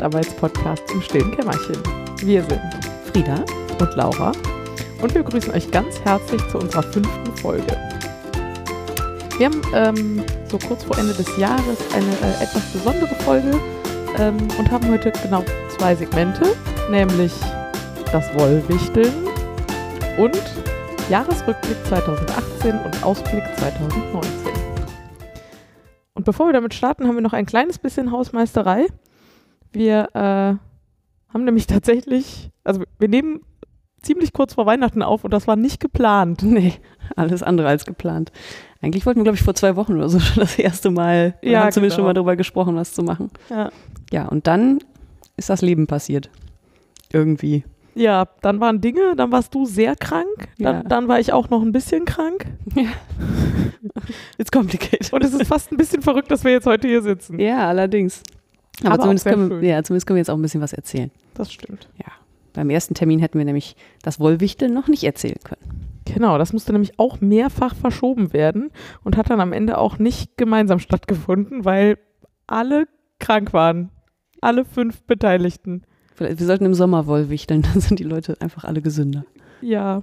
Handarbeitspodcast im stillen Kämmerchen. Wir sind Frieda und Laura und wir begrüßen euch ganz herzlich zu unserer fünften Folge. Wir haben ähm, so kurz vor Ende des Jahres eine äh, etwas besondere Folge ähm, und haben heute genau zwei Segmente, nämlich das Wollwichteln und Jahresrückblick 2018 und Ausblick 2019. Und bevor wir damit starten, haben wir noch ein kleines bisschen Hausmeisterei. Wir äh, haben nämlich tatsächlich, also wir nehmen ziemlich kurz vor Weihnachten auf und das war nicht geplant. Nee, alles andere als geplant. Eigentlich wollten wir, glaube ich, vor zwei Wochen oder so schon das erste Mal, Ja, haben zumindest genau. schon mal darüber gesprochen, was zu machen. Ja. Ja, und dann ist das Leben passiert. Irgendwie. Ja, dann waren Dinge, dann warst du sehr krank, dann, Ja. dann war ich auch noch ein bisschen krank It's complicated. und es ist fast ein bisschen verrückt, dass wir jetzt heute hier sitzen. Ja, allerdings. Aber, Aber zumindest, können wir, ja, zumindest können wir jetzt auch ein bisschen was erzählen. Das stimmt. Ja. Beim ersten Termin hätten wir nämlich das Wollwichteln noch nicht erzählen können. Genau, das musste nämlich auch mehrfach verschoben werden und hat dann am Ende auch nicht gemeinsam stattgefunden, weil alle krank waren. Alle fünf Beteiligten. Vielleicht, wir sollten im Sommer Wollwichteln, dann sind die Leute einfach alle gesünder. Ja,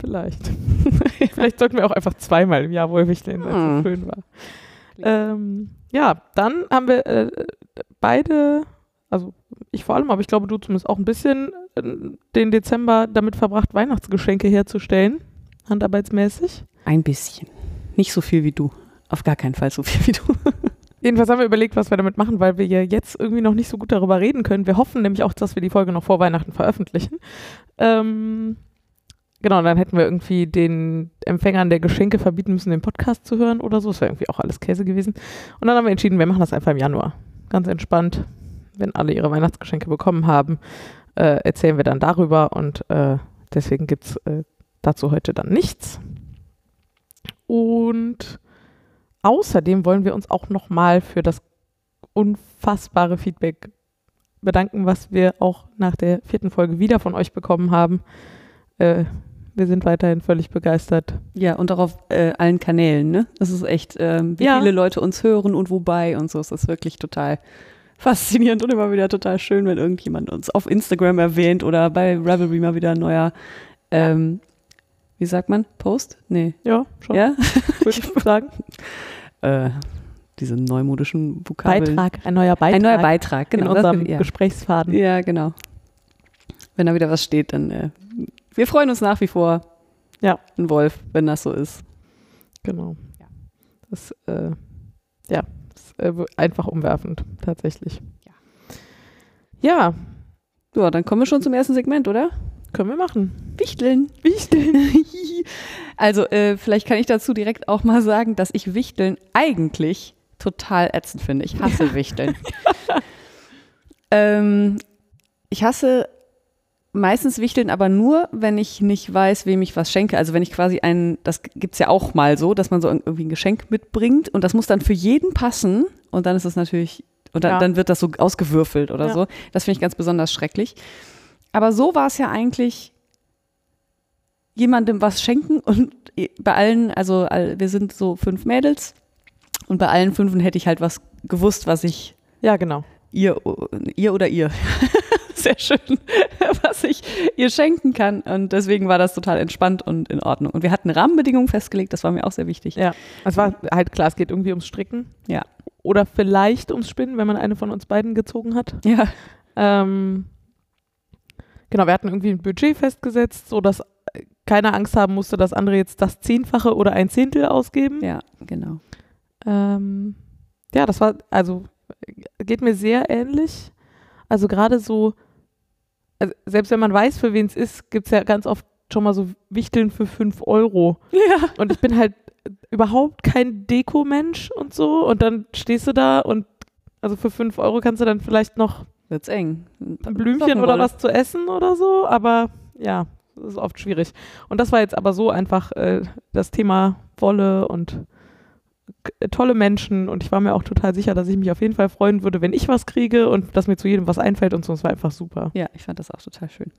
vielleicht. vielleicht sollten wir auch einfach zweimal im Jahr wohl wichteln, weil es Hm. so schön war. Ähm, ja, dann haben wir äh, beide, also ich vor allem, aber ich glaube du zumindest auch ein bisschen äh, den Dezember damit verbracht, Weihnachtsgeschenke herzustellen, handarbeitsmäßig. Ein bisschen. Nicht so viel wie du. Auf gar keinen Fall so viel wie du. Jedenfalls haben wir überlegt, was wir damit machen, weil wir ja jetzt irgendwie noch nicht so gut darüber reden können. Wir hoffen nämlich auch, dass wir die Folge noch vor Weihnachten veröffentlichen. Ähm, genau, dann hätten wir irgendwie den Empfängern der Geschenke verbieten müssen, den Podcast zu hören oder so. Das wäre irgendwie auch alles Käse gewesen. Und dann haben wir entschieden, wir machen das einfach im Januar. Ganz entspannt. Wenn alle ihre Weihnachtsgeschenke bekommen haben, äh, erzählen wir dann darüber und äh, deswegen gibt es äh, dazu heute dann nichts. Und Außerdem wollen wir uns auch nochmal für das unfassbare Feedback bedanken, was wir auch nach der vierten Folge wieder von euch bekommen haben. Wir sind weiterhin völlig begeistert. Ja, und auch auf äh, allen Kanälen, ne? Das ist echt, ähm, wie Ja. viele Leute uns hören und wobei und so. Es ist wirklich total faszinierend und immer wieder total schön, wenn irgendjemand uns auf Instagram erwähnt oder bei Ravelry mal wieder ein neuer, ähm, wie sagt man, Post? Nee. Ja, schon, Ja? würde ich sagen. Äh, diese neumodischen Vokabeln. Beitrag, ein neuer Beitrag Ein neuer Beitrag, genau. in unserem das, ja. Gesprächsfaden. ja, genau. Wenn da wieder was steht, dann äh, wir freuen uns nach wie vor. Ja. Ein Wolf, wenn das so ist. Genau. Ja. Das, äh, ja, ist äh, einfach umwerfend, tatsächlich. Ja. Ja, So, dann kommen wir schon zum ersten Segment, oder? können wir machen. Wichteln. Wichteln. Also, äh, vielleicht kann ich dazu direkt auch mal sagen, dass ich Wichteln eigentlich total ätzend finde. Ich hasse Wichteln. ähm, ich hasse meistens Wichteln, aber nur, wenn ich nicht weiß, wem ich was schenke. Also wenn ich quasi ein, das gibt es ja auch mal so, dass man so irgendwie ein Geschenk mitbringt und das muss dann für jeden passen und dann ist es natürlich, und dann, Ja. dann wird das so ausgewürfelt oder Ja. so. Das finde ich ganz besonders schrecklich. Aber so war es ja eigentlich jemandem was schenken und bei allen, also wir sind so fünf Mädels und bei allen fünfen hätte ich halt was gewusst, was ich Ja, genau. Ihr, ihr oder ihr, sehr schön, was ich ihr schenken kann und deswegen war das total entspannt und in Ordnung. Und wir hatten Rahmenbedingungen festgelegt, das war mir auch sehr wichtig. Ja, es war halt klar, es geht irgendwie ums Stricken. Ja. Oder vielleicht ums Spinnen, wenn man eine von uns beiden gezogen hat. Ja, Ähm, genau, wir hatten irgendwie ein Budget festgesetzt, sodass keiner Angst haben musste, dass andere jetzt das Zehnfache oder ein Zehntel ausgeben. ja, genau. Ähm, ja, das war, also geht mir sehr ähnlich. Also gerade so, also selbst wenn man weiß, für wen es ist, gibt es ja ganz oft schon mal so Wichteln für 5 Euro. Ja. Und ich bin halt überhaupt kein Deko-Mensch und so. Und dann stehst du da und also für 5 Euro kannst du dann vielleicht noch Wird's eng. ein Blümchen oder was zu essen oder so. Aber ja, das ist oft schwierig. Und das war jetzt aber so einfach äh, das Thema Wolle und tolle Menschen. Und ich war mir auch total sicher, dass ich mich auf jeden Fall freuen würde, wenn ich was kriege und dass mir zu jedem was einfällt und so. Es war einfach super. Ja, ich fand das auch total schön.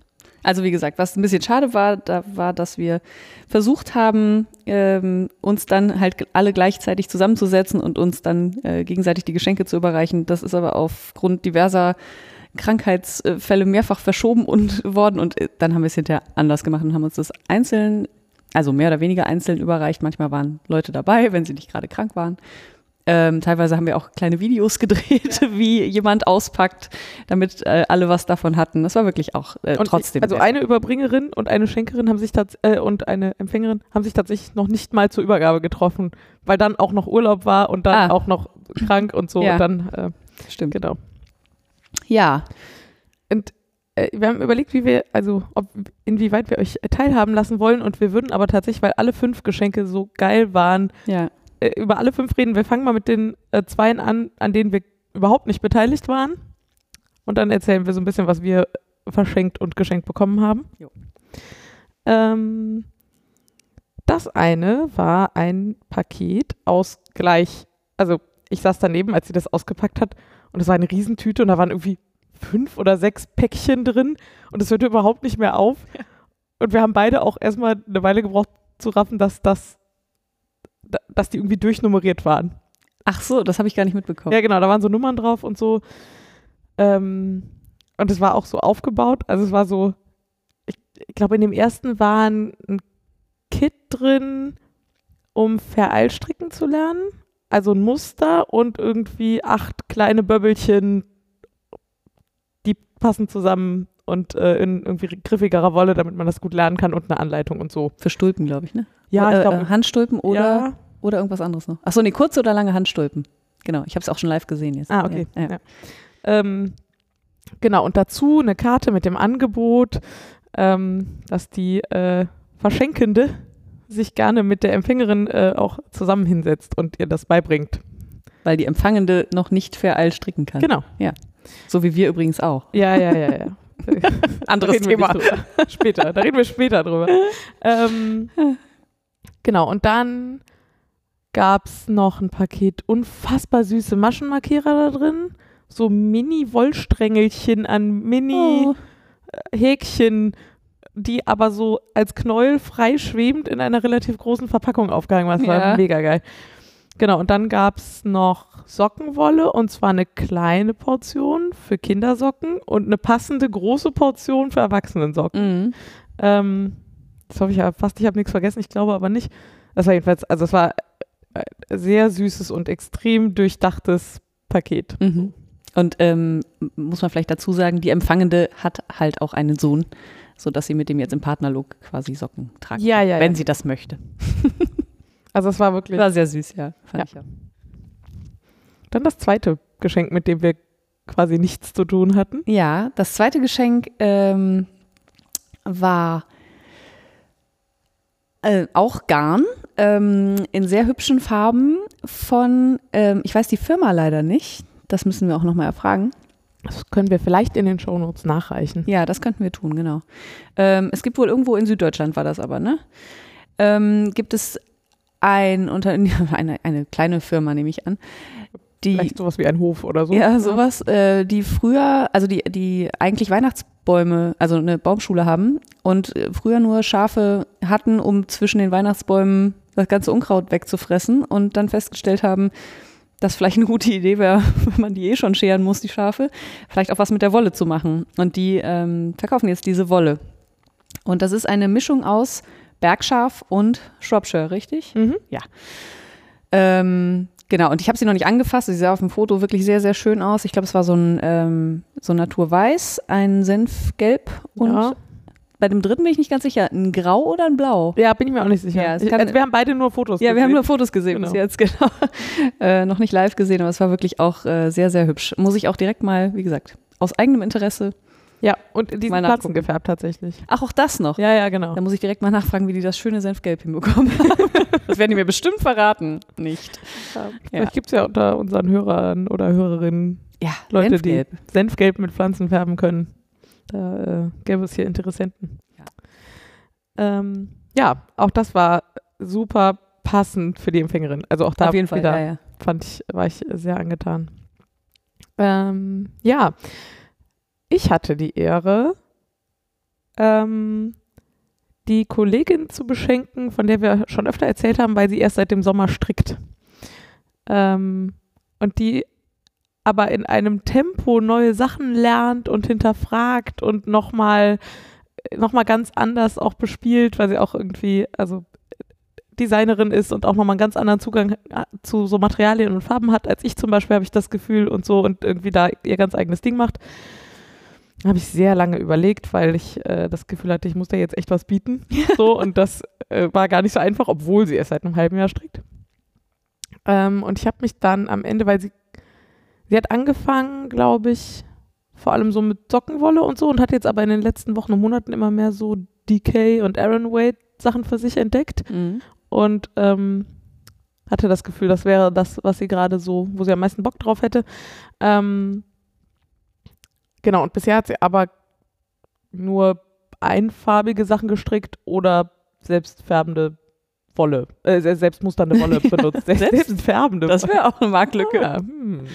Also wie gesagt, was ein bisschen schade war, da war, dass wir versucht haben, ähm, uns dann halt alle gleichzeitig zusammenzusetzen und uns dann äh, gegenseitig die Geschenke zu überreichen. Das ist aber aufgrund diverser Krankheitsfälle mehrfach verschoben und worden und äh, dann haben wir es hinterher anders gemacht und haben uns das einzeln, also mehr oder weniger einzeln überreicht. Manchmal waren Leute dabei, wenn sie nicht gerade krank waren. Ähm, teilweise haben wir auch kleine Videos gedreht, ja. wie jemand auspackt, damit äh, alle was davon hatten. Das war wirklich auch äh, trotzdem. Also eine Überbringerin und eine Schenkerin haben sich äh, und eine Empfängerin haben sich tatsächlich noch nicht mal zur Übergabe getroffen, weil dann auch noch Urlaub war und dann ah. auch noch krank und so. Ja. Und dann äh, stimmt genau. Ja. Und wir haben überlegt, wie wir, also ob, inwieweit wir euch teilhaben lassen wollen und wir würden aber tatsächlich, weil alle fünf Geschenke so geil waren, ja äh, über alle fünf reden. Wir fangen mal mit den äh, zweien an, an denen wir überhaupt nicht beteiligt waren. Und dann erzählen wir so ein bisschen, was wir verschenkt und geschenkt bekommen haben. Ähm, das eine war ein Paket aus gleich, also ich saß daneben, als sie das ausgepackt hat und es war eine Riesentüte und da waren irgendwie fünf oder sechs Päckchen drin und es hörte überhaupt nicht mehr auf. Ja. Und wir haben beide auch erstmal eine Weile gebraucht zu raffen, dass das dass die irgendwie durchnummeriert waren. Ach so, das habe ich gar nicht mitbekommen. Ja, genau, da waren so Nummern drauf und so. Ähm, und es war auch so aufgebaut. Also es war so, ich, ich glaube, in dem ersten war ein, ein Kit drin, um Vereilstricken zu lernen. Also ein Muster und irgendwie acht kleine Böbbelchen, die passen zusammen und äh, in irgendwie griffigerer Wolle, damit man das gut lernen kann und eine Anleitung und so. Für Stulpen, glaube ich, ne? Ja, ich glaube. Äh, Handstulpen oder, ja. oder irgendwas anderes noch. Achso, nee, kurze oder lange Handstulpen. Genau, ich habe es auch schon live gesehen jetzt. Ah, okay. Ja, ja. Ähm, genau, und dazu eine Karte mit dem Angebot, ähm, dass die äh, Verschenkende sich gerne mit der Empfängerin äh, auch zusammen hinsetzt und ihr das beibringt. Weil die Empfangende noch nicht vereilt stricken kann. Genau. Ja. So wie wir übrigens auch. Ja, ja, ja, ja. Anderes Thema. später, da reden wir später drüber. ähm, genau, und dann gab es noch ein Paket unfassbar süße Maschenmarkierer da drin. So Mini-Wollsträngelchen an Mini-Häkchen, oh. die aber so als Knäuel frei schwebend in einer relativ großen Verpackung aufgehangen waren. Das war mega geil. Genau, und dann gab es noch Sockenwolle und zwar eine kleine Portion für Kindersocken und eine passende große Portion für Erwachsenensocken. Mhm. Ähm, das hoffe ich ja fast, ich habe nichts vergessen, ich glaube aber nicht. Das war jedenfalls, also es war sehr süßes und extrem durchdachtes Paket. Mhm. Und ähm, muss man vielleicht dazu sagen, die Empfangende hat halt auch einen Sohn, sodass sie mit dem jetzt im Partnerlook quasi Socken tragen ja, ja, wenn ja. sie das möchte. Also es war wirklich. War sehr süß, ja. ja. ja. Dann das zweite Geschenk, mit dem wir quasi nichts zu tun hatten. Ja, das zweite Geschenk ähm, war äh, auch Garn ähm, in sehr hübschen Farben von, ähm, ich weiß die Firma leider nicht, das müssen wir auch nochmal erfragen. Das können wir vielleicht in den Shownotes nachreichen. Ja, das könnten wir tun, genau. Ähm, es gibt wohl irgendwo in Süddeutschland war das aber, ne? Ähm, gibt es ein Unter eine, eine kleine Firma, nehme ich an. Die, Vielleicht sowas wie ein Hof oder so. Ja, sowas, äh, die früher, also die, die eigentlich Weihnachtsbäume, also eine Baumschule haben und äh, früher nur Schafe hatten, um zwischen den Weihnachtsbäumen das ganze Unkraut wegzufressen und dann festgestellt haben, dass vielleicht eine gute Idee wäre, wenn man die eh schon scheren muss, die Schafe, vielleicht auch was mit der Wolle zu machen. Und die ähm, verkaufen jetzt diese Wolle. Und das ist eine Mischung aus Bergschaf und Shropshire, richtig? Mhm. Ja. Ähm, genau, und ich habe sie noch nicht angefasst. Sie sah auf dem Foto wirklich sehr, sehr schön aus. Ich glaube, es war so ein, ähm, so ein Naturweiß, ein Senfgelb und Ja. bei dem dritten bin ich nicht ganz sicher, ein Grau oder ein Blau? Ja, bin ich mir auch nicht sicher. Ja, ich, kann- also wir haben beide nur Fotos Ja, wir haben gesehen. nur Fotos gesehen Genau. bis jetzt, genau. äh, noch nicht live gesehen, aber es war wirklich auch äh, sehr, sehr hübsch. Muss ich auch direkt mal, wie gesagt, aus eigenem Interesse. Ja, und die Mal sind nachgucken. Gefärbt tatsächlich. Ach, auch das noch. Ja, ja, genau. Da muss ich direkt mal nachfragen, wie die das schöne Senfgelb hinbekommen haben. das werden die mir bestimmt verraten. Nicht. Vielleicht gibt es ja unter unseren Hörern oder Hörerinnen Ja, Leute, Senfgelb. die Senfgelb mit Pflanzen färben können. Da äh, gäbe es hier Interessenten. Ja. Ähm, ja, auch das war super passend für die Empfängerin. Also auch da Auf jeden Fall, ja, ja. fand ich, war ich sehr angetan. Ähm, ja, ich hatte die Ehre, ähm, die Kollegin zu beschenken, von der wir schon öfter erzählt haben, weil sie erst seit dem Sommer strickt. Ähm, und die aber in einem Tempo neue Sachen lernt und hinterfragt und nochmal noch mal ganz anders auch bespielt, weil sie auch irgendwie, also Designerin ist und auch nochmal einen ganz anderen Zugang äh, zu so Materialien und Farben hat, als ich zum Beispiel, habe ich das Gefühl und so und irgendwie da ihr ganz eigenes Ding macht. Habe ich sehr lange überlegt, weil ich äh, das Gefühl hatte, ich muss da jetzt echt was bieten. So, und das äh, war gar nicht so einfach, obwohl sie erst seit einem halben Jahr strickt. Ähm, und ich habe mich dann am Ende, weil sie, sie hat angefangen, glaube ich, vor allem so mit Sockenwolle und so und hat jetzt aber in den letzten Wochen und Monaten immer mehr so DK und Aaron Wade Sachen für sich entdeckt Mhm. und ähm, hatte das Gefühl, das wäre das, was sie gerade so, wo sie am meisten Bock drauf hätte. Ähm, genau, und bisher hat sie aber nur einfarbige Sachen gestrickt oder selbstfärbende Wolle, äh, se- selbstmusternde Wolle benutzt. Selbst, Selbst- selbstfärbende Das wäre auch eine Marktlücke. Ah, hm.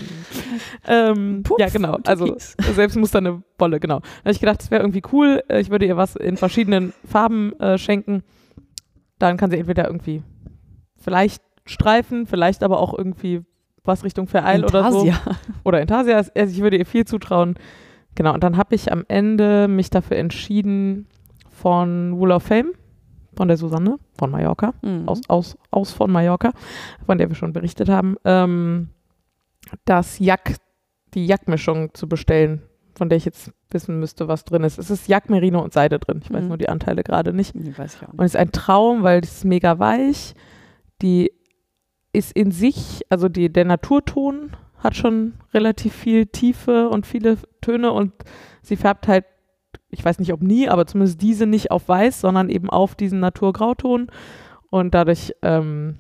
ähm, ja, genau. Also selbstmusternde Wolle, genau. Da habe ich gedacht, das wäre irgendwie cool. äh, Ich würde ihr was in verschiedenen Farben äh, schenken. Dann kann sie entweder irgendwie vielleicht Streifen, vielleicht aber auch irgendwie was Richtung Vereil oder so. Oder Intarsia. Also ich würde ihr viel zutrauen. Genau, und dann habe ich am Ende mich dafür entschieden von Wool of Fame, von der Susanne, von Mallorca Mhm. aus, aus, aus von Mallorca, von der wir schon berichtet haben, ähm, das Jack, die Jackmischung zu bestellen, von der ich jetzt wissen müsste, was drin ist. Es ist Jack, Merino und Seide drin. Ich weiß Mhm. nur die Anteile gerade nicht. Nee, weiß ich auch Und nicht. es ist ein Traum, weil die ist mega weich. Die ist in sich, also die, der Naturton hat schon relativ viel Tiefe und viele Töne und sie färbt halt, ich weiß nicht ob nie, aber zumindest diese nicht auf weiß, sondern eben auf diesen Naturgrauton. Und dadurch, ähm,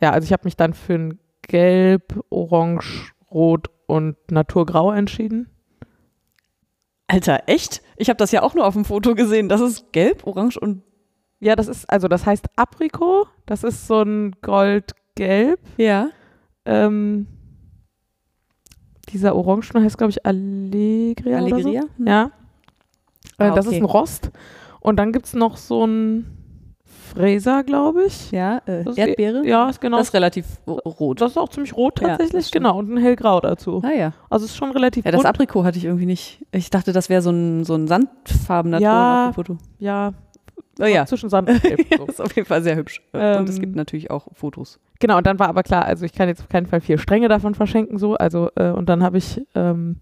ja, also ich habe mich dann für ein Gelb, Orange, Rot und Naturgrau entschieden. Alter, echt? Ich habe das ja auch nur auf dem Foto gesehen. Das ist gelb, orange und Ja, das ist, also das heißt Aprikot, das ist so ein Goldgelb. ja. Ähm, dieser Orangen heißt, glaube ich, Allegria. Allegria? So. Ja. Äh, Ah, Das ist okay. ein Rost. Und dann gibt es noch so ein Fräser, glaube ich. Ja, äh, Erdbeere? Ja, ist genau. Das ist relativ ro- rot. das ist auch ziemlich rot Ja, tatsächlich, stimmt. genau. Und ein hellgrau dazu. ah ja. Also es ist schon relativ Ja, das. Aprikot hatte ich irgendwie nicht. Ich dachte, das wäre so ein, so ein sandfarbener Ja. Ton auf dem Foto. Ja, Oh ja. zwischen Sand und Gelb. ja. so. ist auf jeden Fall sehr hübsch. Und es Ähm, gibt natürlich auch Fotos. Genau, und dann war aber klar, also ich kann jetzt auf keinen Fall vier Stränge davon verschenken, so, also, äh, und dann habe ich, ähm,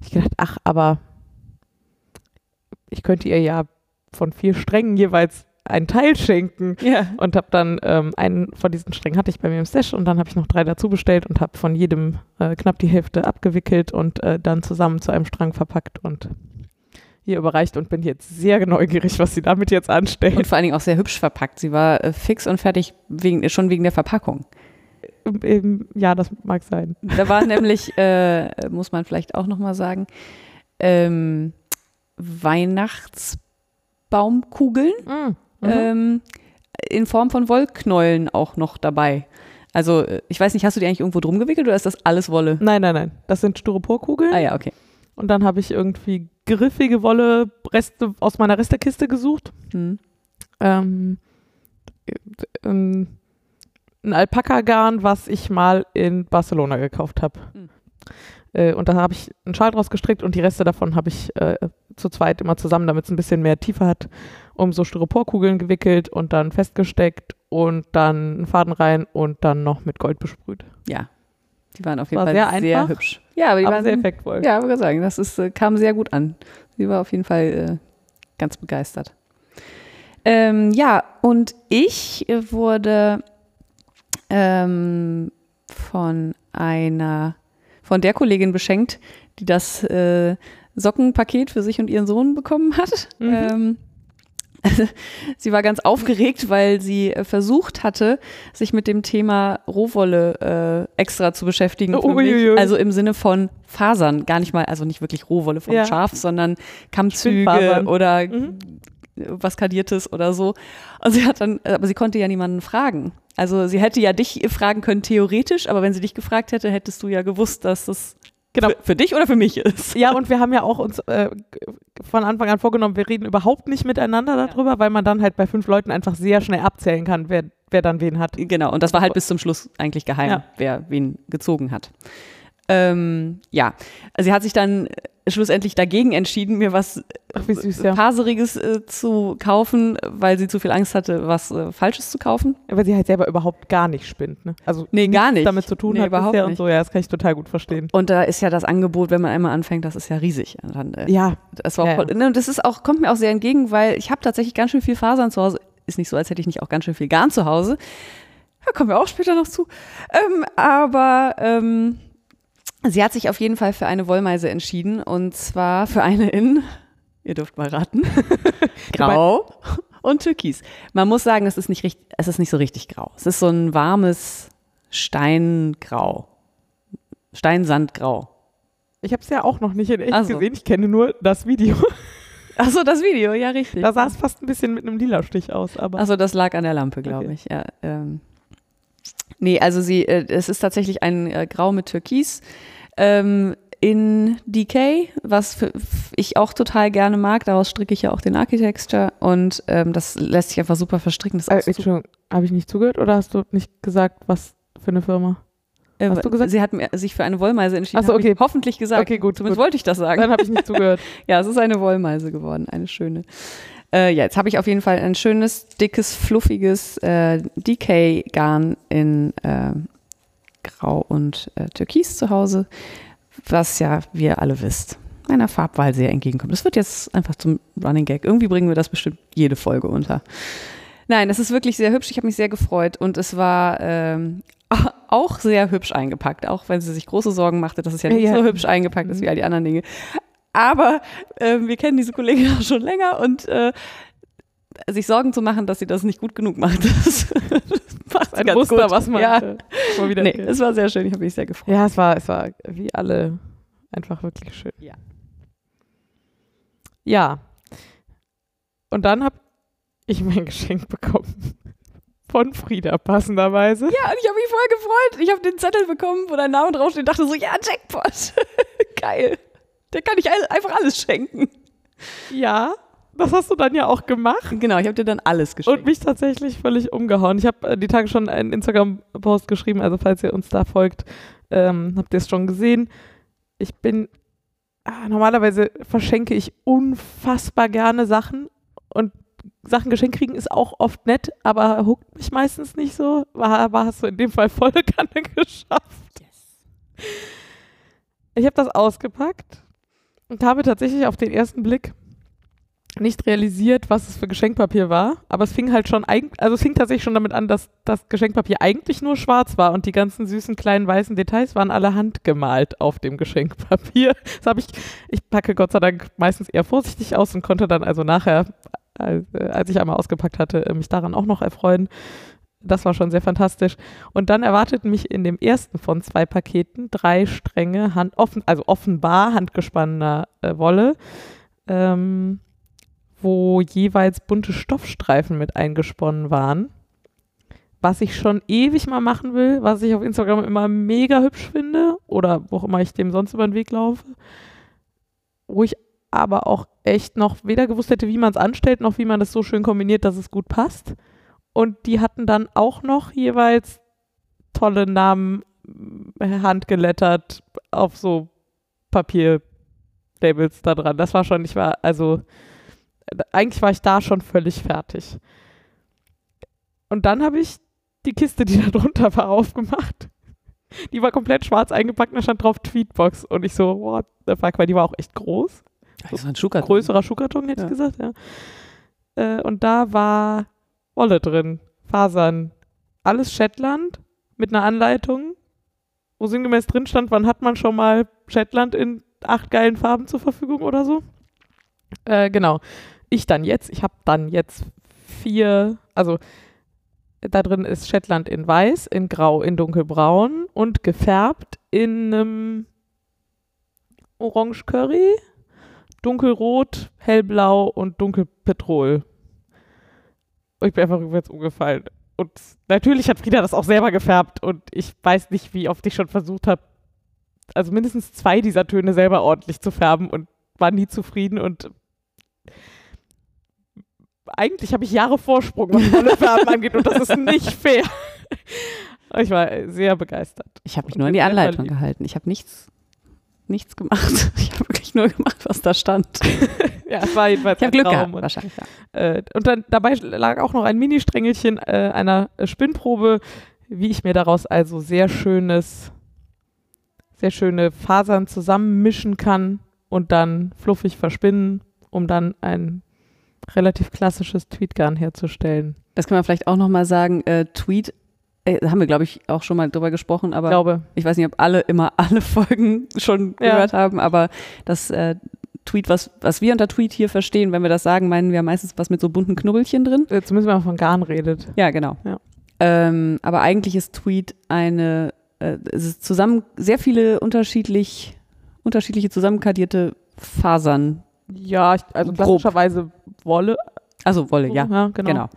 ich gedacht, ach, aber ich könnte ihr ja von vier Strängen jeweils einen Teil schenken Ja. und habe dann ähm, einen von diesen Strängen hatte ich bei mir im Stash und dann habe ich noch drei dazu bestellt und habe von jedem äh, knapp die Hälfte abgewickelt und äh, dann zusammen zu einem Strang verpackt und hier überreicht und bin jetzt sehr neugierig, was sie damit jetzt anstellt. Und vor allen Dingen auch sehr hübsch verpackt. Sie war äh, fix und fertig, wegen, schon wegen der Verpackung. Ähm, ja, das mag sein. Da war nämlich, äh, muss man vielleicht auch nochmal sagen, ähm, Weihnachtsbaumkugeln Mhm. ähm, in Form von Wollknäulen auch noch dabei. Also, äh, ich weiß nicht, hast du die eigentlich irgendwo drum gewickelt oder ist das alles Wolle? Nein, nein, nein. Das sind Styroporkugeln. Ah ja, okay. Und dann habe ich irgendwie griffige Wolle Reste aus meiner Restekiste gesucht. Hm. Ähm, ähm, ein Alpaka-Garn, was ich mal in Barcelona gekauft habe. Mhm. Äh, und da habe ich einen Schal draus gestrickt und die Reste davon habe ich äh, zu zweit immer zusammen, damit es ein bisschen mehr Tiefe hat, um so Styroporkugeln gewickelt und dann festgesteckt und dann einen Faden rein und dann noch mit Gold besprüht. Ja, die waren auf jeden War Fall sehr sehr, einfach, hübsch. Ja, aber die Aber waren sehr effektvoll. Ja, würde sagen, das ist, äh, kam sehr gut an. Sie war auf jeden Fall äh, ganz begeistert. Ähm, ja, und ich äh, wurde ähm, von einer, von der Kollegin beschenkt, die das äh, Sockenpaket für sich und ihren Sohn bekommen hat. Mhm. Ähm, sie war ganz aufgeregt, weil sie äh, versucht hatte, sich mit dem Thema Rohwolle äh, extra zu beschäftigen. Uiuiui. Also im Sinne von Fasern, gar nicht mal, also nicht wirklich Rohwolle vom Ja. Schaf, sondern Kammzüge oder Mhm. was Kadiertes oder so. Und sie hat dann, aber sie konnte ja niemanden fragen. Also sie hätte ja dich fragen können, theoretisch, aber wenn sie dich gefragt hätte, hättest du ja gewusst, dass das Genau. für, für dich oder für mich ist. Ja, und wir haben ja auch uns äh, von Anfang an vorgenommen, wir reden überhaupt nicht miteinander darüber, weil man dann halt bei fünf Leuten einfach sehr schnell abzählen kann, wer, wer dann wen hat. Genau, und das war halt bis zum Schluss eigentlich geheim, Ja. wer wen gezogen hat. Ähm, ja, also sie hat sich dann äh, schlussendlich dagegen entschieden, mir was Ach, süß, ja. Faseriges äh, zu kaufen, weil sie zu viel Angst hatte, was äh, Falsches zu kaufen. Weil sie halt selber überhaupt gar nicht spinnt. Ne? Also Nee, gar nicht. damit zu tun Nee, hat überhaupt bisher und nicht. so. Ja, das kann ich total gut verstehen. Und da ist ja das Angebot, wenn man einmal anfängt, das ist ja riesig. Und Dann, äh, Ja, Das war Ja, voll, ne, und das ist auch, kommt mir auch sehr entgegen, weil ich habe tatsächlich ganz schön viel Fasern zu Hause. Ist nicht so, als hätte ich nicht auch ganz schön viel Garn zu Hause. Da kommen wir auch später noch zu. Ähm, aber ähm, sie hat sich auf jeden Fall für eine Wollmeise entschieden und zwar für eine in, ihr dürft mal raten, grau und türkis. Man muss sagen, es ist nicht richtig, es ist nicht so richtig grau. Es ist so ein warmes Steingrau. Steinsandgrau. ich habe es ja auch noch nicht in echt Ach so. gesehen. Ich kenne nur das Video. Achso, das Video, ja, richtig. Da sah es fast ein bisschen mit einem lila Stich aus. Aber Also das lag an der Lampe, glaube Okay. ich. Ja, ähm. Nee, also sie, äh, es ist tatsächlich ein äh, Grau mit Türkis ähm, in DK, was für, ich auch total gerne mag. Daraus stricke ich ja auch den Architecture und ähm, das lässt sich einfach super verstricken. Das äh, Entschuldigung, habe ich nicht zugehört oder hast du nicht gesagt, was für eine Firma? äh, hast du gesagt? Sie hat mir, sich für eine Wollmeise entschieden. Ach so, hab ich okay. hoffentlich gesagt. Okay, gut, Zumindest gut. wollte ich das sagen. Dann habe ich nicht zugehört. Ja, es ist eine Wollmeise geworden, eine schöne. Äh, ja, jetzt habe ich auf jeden Fall ein schönes, dickes, fluffiges äh, DK-Garn in äh, Grau und äh, Türkis zu Hause, was ja, wie ihr alle wisst, meiner Farbwahl sehr entgegenkommt. Das wird jetzt einfach zum Running Gag. Irgendwie bringen wir das bestimmt jede Folge unter. Nein, es ist wirklich sehr hübsch. Ich habe mich sehr gefreut und es war ähm, auch sehr hübsch eingepackt, auch wenn sie sich große Sorgen machte, dass es ja nicht Ja. so hübsch eingepackt ist wie all die anderen Dinge. Aber ähm, wir kennen diese Kollegin auch schon länger und äh, sich Sorgen zu machen, dass sie das nicht gut genug macht, das, macht Ein ganz Muster, gut. was man ja, mal wieder nee, es war sehr schön. Ich habe mich sehr gefreut. Ja, es war, es war wie alle einfach wirklich schön. Ja. Ja. Und dann habe ich mein Geschenk bekommen. Von Frieda, passenderweise. Ja, und ich habe mich voll gefreut. Ich habe den Zettel bekommen, wo dein Name draufsteht und dachte so, ja, Jackpot. Geil. Der kann ich einfach alles schenken. Ja, das hast du dann ja auch gemacht. Genau, ich habe dir dann alles geschenkt. Und mich tatsächlich völlig umgehauen. Ich habe äh, die Tage schon einen Instagram-Post geschrieben, also falls ihr uns da folgt, ähm, habt ihr es schon gesehen. Ich bin, ah, normalerweise verschenke ich unfassbar gerne Sachen und Sachen geschenkt kriegen ist auch oft nett, aber huckt mich meistens nicht so. War, war hast du in dem Fall volle Kanne geschafft. Ich habe das ausgepackt und habe tatsächlich auf den ersten Blick nicht realisiert, was es für Geschenkpapier war, aber es fing halt schon eigentlich, also es fing tatsächlich schon damit an, dass das Geschenkpapier eigentlich nur schwarz war und die ganzen süßen kleinen weißen Details waren alle handgemalt auf dem Geschenkpapier. Das habe ich, ich packe Gott sei Dank meistens eher vorsichtig aus und konnte dann also nachher, als, äh, ich einmal ausgepackt hatte, äh, mich daran auch noch erfreuen. Das war schon sehr fantastisch. Und dann erwarteten mich in dem ersten von zwei Paketen drei Stränge, hand, offen, also offenbar handgespannener äh, Wolle. Ähm, wo jeweils bunte Stoffstreifen mit eingesponnen waren. Was ich schon ewig mal machen will, was ich auf Instagram immer mega hübsch finde oder wo auch immer ich dem sonst über den Weg laufe. Wo ich aber auch echt noch weder gewusst hätte, wie man es anstellt, noch wie man das so schön kombiniert, dass es gut passt. Und die hatten dann auch noch jeweils tolle Namen äh, handgelettert auf so Papierlabels da dran. Das war schon, ich war, also eigentlich war ich da schon völlig fertig. Und dann habe ich die Kiste, die da drunter war, aufgemacht. Die war komplett schwarz eingepackt und da stand drauf Tweetbox. Und ich so, what the fuck, weil die war auch echt groß. das ist ein Schuhkarton. Größerer Schuhkarton, hätte Ja. ich gesagt, ja. Äh, und da war Wolle drin, Fasern. Alles Shetland mit einer Anleitung, wo sinngemäß drin stand, wann hat man schon mal Shetland in acht geilen Farben zur Verfügung oder so. Äh, genau. Ich dann jetzt, ich habe dann jetzt vier, also da drin ist Shetland in weiß, in grau, in dunkelbraun und gefärbt in einem Orange Curry, dunkelrot, hellblau und dunkelpetrol. Und ich bin einfach rückwärts umgefallen. Und natürlich hat Frieda das auch selber gefärbt und ich weiß nicht, wie oft ich schon versucht habe, also mindestens zwei dieser Töne selber ordentlich zu färben und war nie zufrieden und eigentlich habe ich Jahre Vorsprung, was alle Farben angeht und das ist nicht fair. Ich war sehr begeistert. Ich habe mich nur an die Anleitung gehalten. Ich habe nichts, nichts gemacht. Ich habe wirklich nur gemacht, was da stand. ja, es war jedenfalls Ich habe Glück gehabt, und, wahrscheinlich. Ja. äh, und dann dabei lag auch noch ein Mini-Strängelchen äh, einer Spinnprobe, wie ich mir daraus also sehr schönes, sehr schöne Fasern zusammenmischen kann und dann fluffig verspinnen, um dann ein relativ klassisches Tweetgarn herzustellen. Das kann man vielleicht auch nochmal sagen. Äh, Tweet, äh, haben wir, glaube ich, auch schon mal drüber gesprochen, aber glaube, ich weiß nicht, ob alle immer alle Folgen schon Ja. gehört haben, aber das äh, Tweet, was, was wir unter Tweet hier verstehen, wenn wir das sagen, meinen wir meistens was mit so bunten Knubbelchen drin. äh, zumindest wenn man von Garn redet. Ja, genau. Ja. Ähm, aber eigentlich ist Tweet eine, äh, es ist zusammen sehr viele unterschiedlich, unterschiedliche zusammenkadierte Fasern. Ja, also Grob. klassischerweise Wolle. Also Wolle, ja. genau. Genau.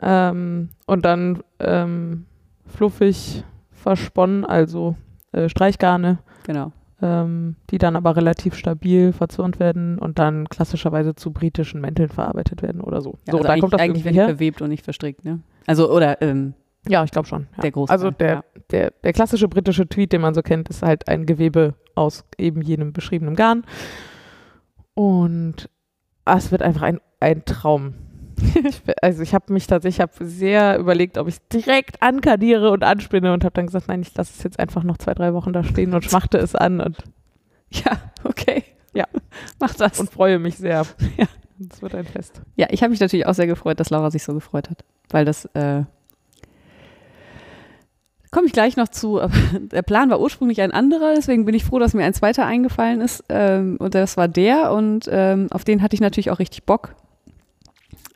Ähm, und dann ähm, fluffig versponnen, also äh, Streichgarne, Genau. ähm, die dann aber relativ stabil verzurnt werden und dann klassischerweise zu britischen Mänteln verarbeitet werden oder so. Ja, so, also da eigentlich, kommt das eigentlich irgendwie wenn her. verwebt und nicht verstrickt, ne? Also, oder ähm, Ja, ich glaube schon. Ja. der Großteil. Also der, ja. der, der klassische britische Tweet, den man so kennt, ist halt ein Gewebe aus eben jenem beschriebenen Garn. Und ah, es wird einfach ein, ein Traum. Ich, also ich habe mich tatsächlich, ich habe sehr überlegt, ob ich direkt ankadiere und anspinne und habe dann gesagt, nein, ich lasse es jetzt einfach noch zwei, drei Wochen da stehen und schmachte es an und, Ja, okay. Ja. Mach das. und freue mich sehr. Ja. Es wird ein Fest. Ja, ich habe mich natürlich auch sehr gefreut, dass Laura sich so gefreut hat, weil das äh, komme ich gleich noch zu. Aber der Plan war ursprünglich ein anderer, deswegen bin ich froh, dass mir ein zweiter eingefallen ist ähm, und das war der und ähm, auf den hatte ich natürlich auch richtig Bock,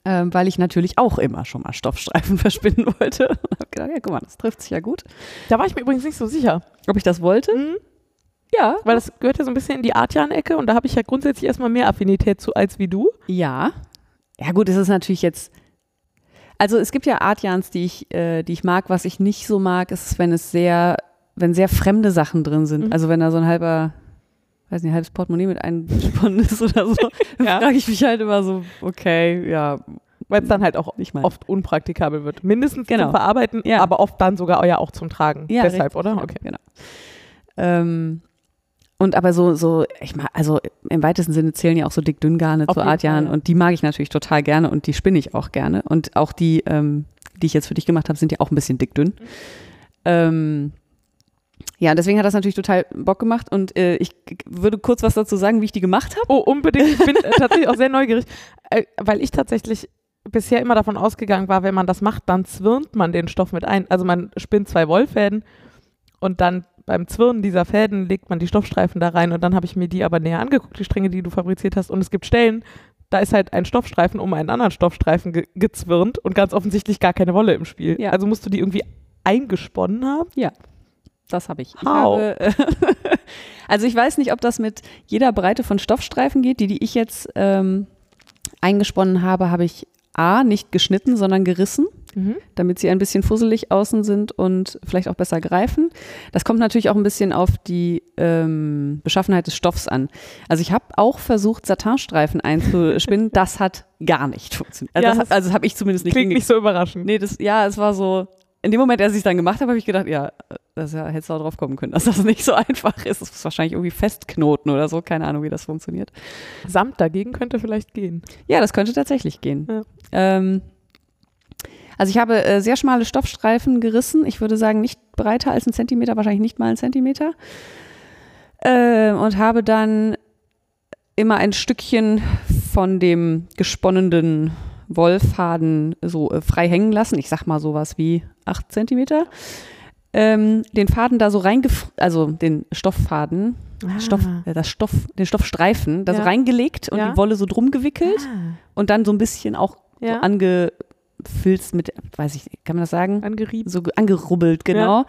ähm, weil ich natürlich auch immer schon mal Stoffstreifen verspinnen wollte und habe gedacht, ja, guck mal, das trifft sich ja gut. Da war ich mir übrigens nicht so sicher. Ob ich das wollte? Mhm. Ja. Weil das gehört ja so ein bisschen in die Artjan-Ecke und da habe ich ja grundsätzlich erstmal mehr Affinität zu als wie du. Ja. Ja, gut, es ist natürlich jetzt. Also es gibt ja Artjans, die ich, äh, die ich mag. Was ich nicht so mag, ist, wenn es sehr, wenn sehr fremde Sachen drin sind. Mhm. Also wenn da so ein halber, weiß nicht, halbes Portemonnaie mit eingesponnen ist oder so, Ja. frage ich mich halt immer so, okay, ja, Weil es dann halt auch nicht mal. oft unpraktikabel wird. Mindestens Genau. zum Verarbeiten, Ja. aber oft dann sogar ja auch zum Tragen. Ja, Deshalb, richtig, oder? ja, Okay. Genau. Ähm, und aber so, so, ich mag, also im weitesten Sinne zählen ja auch so dick-dünn-Garne zu ja. und die mag ich natürlich total gerne und die spinne ich auch gerne. Und auch die, ähm, die ich jetzt für dich gemacht habe, sind ja auch ein bisschen dick-dünn. Ähm, ja, deswegen hat das natürlich total Bock gemacht und äh, ich würde kurz was dazu sagen, wie ich die gemacht habe. Oh, unbedingt. Ich bin äh, tatsächlich auch sehr neugierig, äh, weil ich tatsächlich bisher immer davon ausgegangen war, wenn man das macht, dann zwirnt man den Stoff mit ein. Also man spinnt zwei Wollfäden und dann beim Zwirnen dieser Fäden legt man die Stoffstreifen da rein und dann habe ich mir die aber näher angeguckt, die Stränge, die du fabriziert hast. Und es gibt Stellen, da ist halt ein Stoffstreifen um einen anderen Stoffstreifen ge gezwirnt und ganz offensichtlich gar keine Wolle im Spiel. Ja. Also musst du die irgendwie eingesponnen haben. Das habe ich. ich habe, äh, also ich weiß nicht, ob das mit jeder Breite von Stoffstreifen geht. Die, die ich jetzt ähm, eingesponnen habe, habe ich A, nicht geschnitten, sondern gerissen, damit sie ein bisschen fusselig außen sind und vielleicht auch besser greifen. Das kommt natürlich auch ein bisschen auf die ähm, Beschaffenheit des Stoffs an. Also ich habe auch versucht, Satinstreifen einzuspinnen. Das hat gar nicht funktioniert. Also Ja, das, also das habe ich zumindest nicht Klingt nicht so überraschend. Nee, das, ja, es war so, in dem Moment, als ich es dann gemacht habe, habe ich gedacht, ja, das ja, hättest du auch drauf kommen können, dass das nicht so einfach ist. Das ist wahrscheinlich irgendwie Festknoten oder so, keine Ahnung, wie das funktioniert. Samt dagegen könnte vielleicht gehen. Ja, das könnte tatsächlich gehen. Ja. Ähm, also ich habe äh, sehr schmale Stoffstreifen gerissen. Ich würde sagen, nicht breiter als ein Zentimeter, wahrscheinlich nicht mal ein Zentimeter. Ähm, und habe dann immer ein Stückchen von dem gesponnenen Wollfaden so äh, frei hängen lassen. Ich sag mal sowas wie acht Zentimeter. Ähm, den Faden da so reingef, also den Stofffaden, Stoff, äh, das Stoff, den Stoffstreifen da so Ja. reingelegt und Ja. die Wolle so drum gewickelt Ah. und dann so ein bisschen auch Ja. so angefilzt mit, weiß ich, kann man das sagen? Angerieben. So ge- angerubbelt, genau.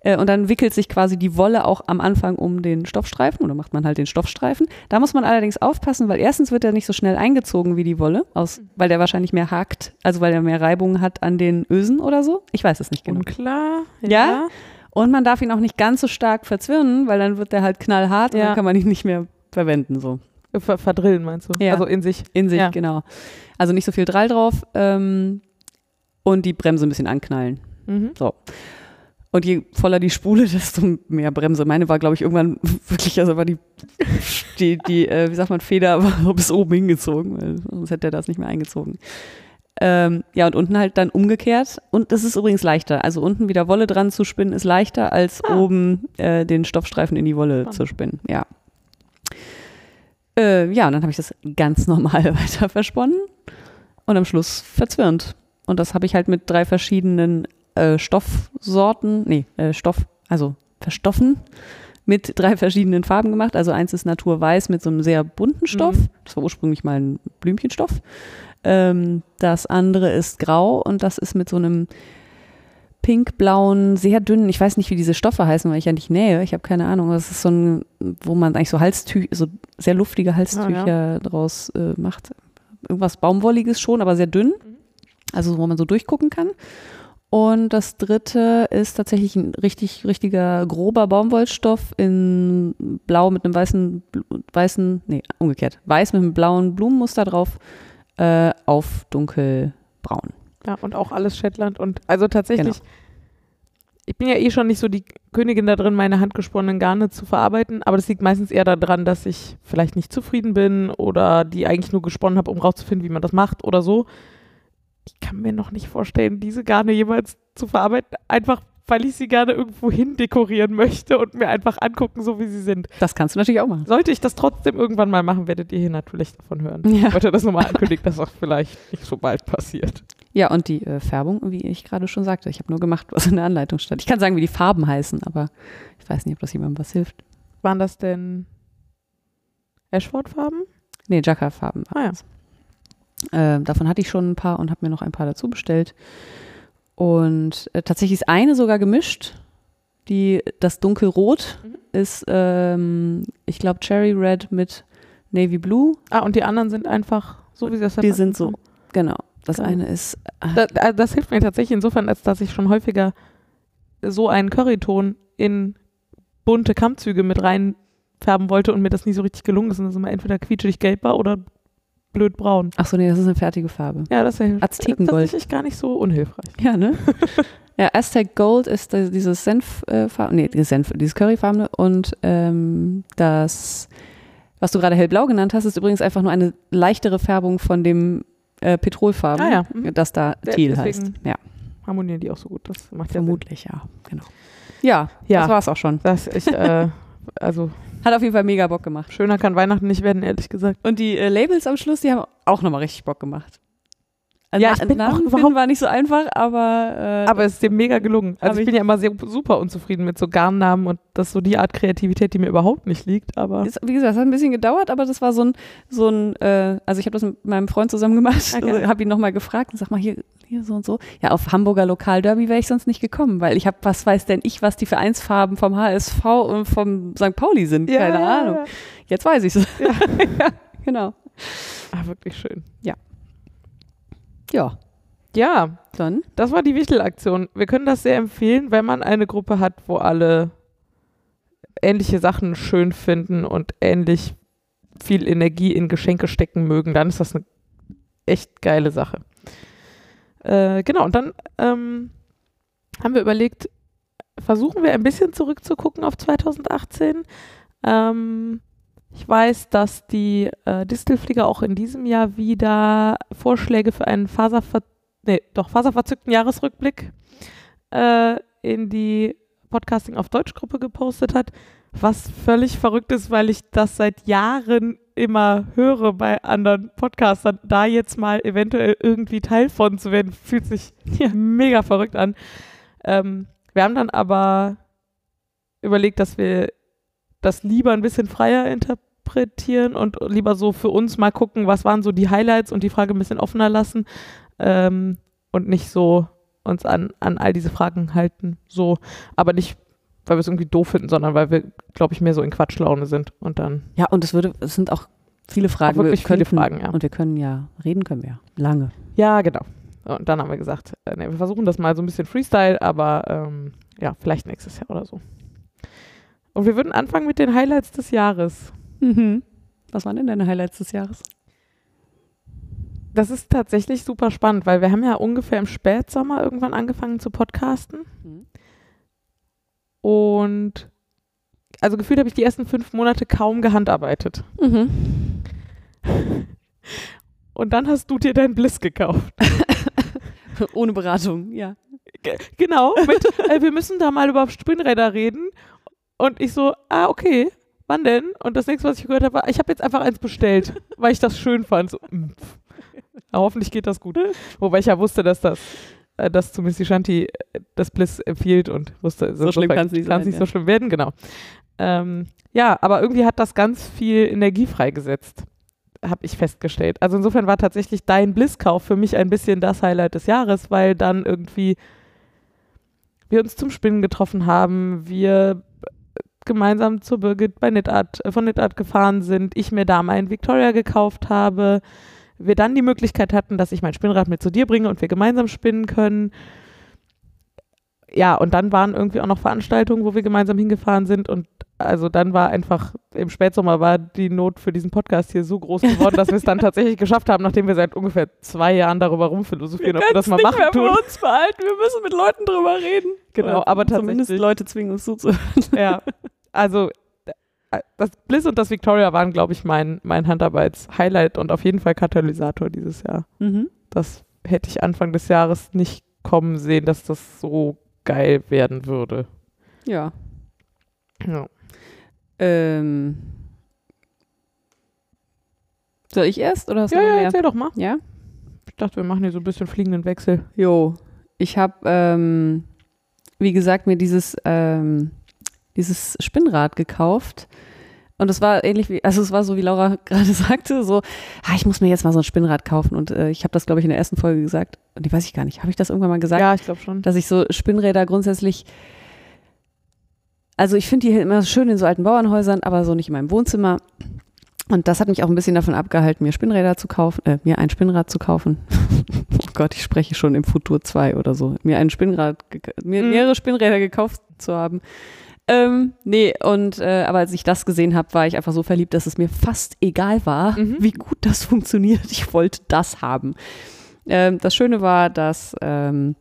Äh, und dann wickelt sich quasi die Wolle auch am Anfang um den Stoffstreifen oder macht man halt den Stoffstreifen. Da muss man allerdings aufpassen, weil erstens wird er nicht so schnell eingezogen wie die Wolle, aus, weil der wahrscheinlich mehr hakt, also weil er mehr Reibung hat an den Ösen oder so. Ich weiß es nicht genau. Unklar. Ja? Und man darf ihn auch nicht ganz so stark verzwirnen, weil dann wird der halt knallhart und Ja. dann kann man ihn nicht mehr verwenden. So. Ver verdrillen meinst du? Ja. Also in sich. In sich, Ja. genau. Also nicht so viel Drall drauf ähm, und die Bremse ein bisschen anknallen. Mhm. So. Und je voller die Spule, desto mehr Bremse. Meine war, glaube ich, irgendwann wirklich, also war die, die, die äh, wie sagt man, Feder war bis oben hingezogen, weil sonst hätte er das nicht mehr eingezogen. Ähm, ja, und unten halt dann umgekehrt. Und das ist übrigens leichter. Also unten wieder Wolle dran zu spinnen, ist leichter, als Ah. oben äh, den Stoffstreifen in die Wolle Spannend. zu spinnen. Ja. Äh, ja, und dann habe ich das ganz normal weiter versponnen und am Schluss verzwirnt. Und das habe ich halt mit drei verschiedenen äh, Stoffsorten, nee, äh, Stoff, also verstoffen, mit drei verschiedenen Farben gemacht. Also eins ist Naturweiß mit so einem sehr bunten Stoff. Mhm. Das war ursprünglich mal ein Blümchenstoff. Ähm, das andere ist grau und das ist mit so einem pinkblauen, sehr dünnen, ich weiß nicht, wie diese Stoffe heißen, weil ich ja nicht nähe, ich habe keine Ahnung. Das ist so ein, wo man eigentlich so Halstücher, so sehr luftige Halstücher draus äh, macht. Irgendwas Baumwolliges schon, aber sehr dünn. Also wo man so durchgucken kann. Und das dritte ist tatsächlich ein richtig, richtiger grober Baumwollstoff in blau mit einem weißen, weißen, nee, umgekehrt, weiß mit einem blauen Blumenmuster drauf äh, auf dunkelbraun. Ja, und auch alles Shetland. Und also tatsächlich, ich bin ja eh schon nicht so die Königin da drin, meine handgesponnenen Garne zu verarbeiten, aber das liegt meistens eher daran, dass ich vielleicht nicht zufrieden bin oder die eigentlich nur gesponnen habe, um rauszufinden, wie man das macht oder so. Ich kann mir noch nicht vorstellen, diese Garne jemals zu verarbeiten, einfach weil ich sie gerne irgendwo hin dekorieren möchte und mir einfach angucken, so wie sie sind. Das kannst du natürlich auch machen. Sollte ich das trotzdem irgendwann mal machen, werdet ihr hier natürlich davon hören. Ja. Ich wollte das nochmal ankündigen, dass das vielleicht nicht so bald passiert. Ja, und die äh, Färbung, wie ich gerade schon sagte, ich habe nur gemacht, was in der Anleitung stand. Ich kann sagen, wie die Farben heißen, aber ich weiß nicht, ob das jemandem was hilft. Waren das denn Ashford-Farben? Nee, Jacka-Farben. Ah ja. Ähm, davon hatte ich schon ein paar und habe mir noch ein paar dazu bestellt. Und äh, tatsächlich ist eine sogar gemischt. Die, das dunkelrot Mhm. ist, ähm, ich glaube, Cherry Red mit Navy Blue. Ah, und die anderen sind einfach so, wie sie das Die sind so, genau. Das Geil. eine ist, äh, Das, das hilft mir tatsächlich insofern, als dass ich schon häufiger so einen Curryton in bunte Kammzüge mit reinfärben wollte und mir das nie so richtig gelungen ist. Und das immer entweder quietschig gelb war oder blöd braun. ach so, nee, das ist eine fertige Farbe. Ja, das hilft. Aztekengold. Tatsächlich gar nicht so unhilfreich. Ja, ne? ja, Aztec Gold ist dieses Senffarben, nee, dieses Senf, dieses Curryfarbene und ähm, das, was du gerade hellblau genannt hast, ist übrigens einfach nur eine leichtere Färbung von dem äh, Petrolfarben, Ah ja, mhm. das da Ja, Teal heißt. Ja, Harmonieren die auch so gut. Das macht ja vermutlich, ja, genau. Ja, Ja. das war's auch schon. Das ich, äh, also Hat auf jeden Fall mega Bock gemacht. schöner kann Weihnachten nicht werden, ehrlich gesagt. Und die äh, Labels am Schluss, die haben auch nochmal richtig Bock gemacht. Also Ja, ich bin Namen auch überhaupt- war nicht so einfach, aber, äh, Aber es ist dir mega gelungen. Also ich ich- bin ja immer sehr super unzufrieden mit so Garnnamen und das ist so die Art Kreativität, die mir überhaupt nicht liegt. Aber Ist, wie gesagt, es hat ein bisschen gedauert, aber das war so ein, so ein äh, also ich habe das mit meinem Freund zusammen gemacht, geil. also, habe ihn nochmal gefragt und sag mal, hier, hier so und so. Ja, auf Hamburger Lokalderby wäre ich sonst nicht gekommen, weil ich habe, was weiß denn ich, was die Vereinsfarben vom HSV und vom St. Pauli sind, keine Ahnung. Jetzt weiß ich es. Ja. ja, genau. Ah, wirklich schön. Ja, Ja, dann, das war die Wichtelaktion. Wir können das sehr empfehlen, wenn man eine Gruppe hat, wo alle ähnliche Sachen schön finden und ähnlich viel Energie in Geschenke stecken mögen, dann ist das eine echt geile Sache. Äh, genau, und dann ähm, haben wir überlegt, versuchen wir ein bisschen zurückzugucken auf 2018. Ähm, ich weiß, dass die äh, Distelflieger auch in diesem Jahr wieder Vorschläge für einen Faserver nee, doch faserverzückten Jahresrückblick äh, in die Podcasting auf Deutsch Gruppe gepostet hat, was völlig verrückt ist, weil ich das seit Jahren immer höre bei anderen Podcastern. Da jetzt mal eventuell irgendwie Teil von zu werden, fühlt sich mega verrückt an. Ähm, wir haben dann aber überlegt, dass wir das lieber ein bisschen freier interpretieren und lieber so für uns mal gucken, was waren so die Highlights und die Frage ein bisschen offener lassen ähm, und nicht so uns an, an all diese Fragen halten. So, aber nicht, weil wir es irgendwie doof finden, sondern weil wir, glaube ich, mehr so in Quatschlaune sind und dann ja, und es würde, es sind auch viele Fragen. Auch wirklich wir viele könnten- Fragen, ja. Und wir können ja, reden können wir ja, lange. Ja, genau. Und dann haben wir gesagt, äh, nee, wir versuchen das mal so ein bisschen Freestyle, aber ähm, ja, vielleicht nächstes Jahr oder so. Und wir würden anfangen mit den Highlights des Jahres. Mhm. Was waren denn deine Highlights des Jahres? Das ist tatsächlich super spannend, weil wir haben ja ungefähr im Spätsommer irgendwann angefangen zu podcasten. Mhm. Und also gefühlt habe ich die ersten fünf Monate kaum gehandarbeitet. Mhm. Und dann hast du dir dein Bliss gekauft. Ohne Beratung, ja. G genau, mit, äh, wir müssen da mal über Spinnräder reden. Und ich so, ah, okay, wann denn? Und das nächste, was ich gehört habe, war, ich habe jetzt einfach eins bestellt, weil ich das schön fand. So, mm, ja, hoffentlich geht das gut. Wobei ich ja wusste, dass das, äh, dass zumindest die Shanti äh, das Bliss empfiehlt und wusste, So schlimm kann's nicht kann's sein, nicht ja. so schlimm werden, genau. Ähm, ja, aber irgendwie hat das ganz viel Energie freigesetzt, habe ich festgestellt. Also insofern war tatsächlich dein Blisskauf für mich ein bisschen das Highlight des Jahres, weil dann irgendwie wir uns zum Spinnen getroffen haben, wir gemeinsam zur Birgit bei Knitart, äh, von Knitart gefahren sind, ich mir da mein Victoria gekauft habe, wir dann die Möglichkeit hatten, dass ich mein Spinnrad mit zu dir bringe und wir gemeinsam spinnen können. Ja, und dann waren irgendwie auch noch Veranstaltungen, wo wir gemeinsam hingefahren sind und also dann war einfach, im Spätsommer war die Not für diesen Podcast hier so groß geworden, dass wir es dann tatsächlich geschafft haben, nachdem wir seit ungefähr zwei Jahren darüber rumphilosophieren, ob wir das mal machen tun. uns behalten, wir müssen mit Leuten drüber reden. Genau, Oder aber Zumindest tatsächlich- Leute zwingen uns zuzuhören. Ja, also äh, das Bliss und das Victoria waren, glaube ich, mein, mein Handarbeits-Highlight und auf jeden Fall Katalysator dieses Jahr. Mhm. Das hätte ich Anfang des Jahres nicht kommen sehen, dass das so geil werden würde. Ja. Ja. Ähm. Soll ich erst oder hast Ja, du ja, mehr? erzähl doch mal. Ja? Ich dachte, wir machen hier so ein bisschen fliegenden Wechsel. Jo. Ich habe, ähm, wie gesagt, mir dieses, ähm, dieses Spinnrad gekauft. Und es war ähnlich wie, also es war so, wie Laura gerade sagte, so, ah, ich muss mir jetzt mal so ein Spinnrad kaufen. Und äh, ich habe das, glaube ich, in der ersten Folge gesagt. Und die weiß ich gar nicht. Habe ich das irgendwann mal gesagt? Ja, ich glaube schon. dass ich so Spinnräder grundsätzlich, also ich finde die immer schön in so alten Bauernhäusern, aber so nicht in meinem Wohnzimmer. Und das hat mich auch ein bisschen davon abgehalten, mir Spinnräder zu kaufen, äh, mir ein Spinnrad zu kaufen. oh Gott, ich spreche schon im Futur 2 oder so. Mir ein Spinnrad, mir Mhm. mehrere Spinnräder gekauft zu haben. Ähm, nee, und äh, aber als ich das gesehen habe, war ich einfach so verliebt, dass es mir fast egal war, Mhm. wie gut das funktioniert. Ich wollte das haben. Ähm, das Schöne war, dass ähm,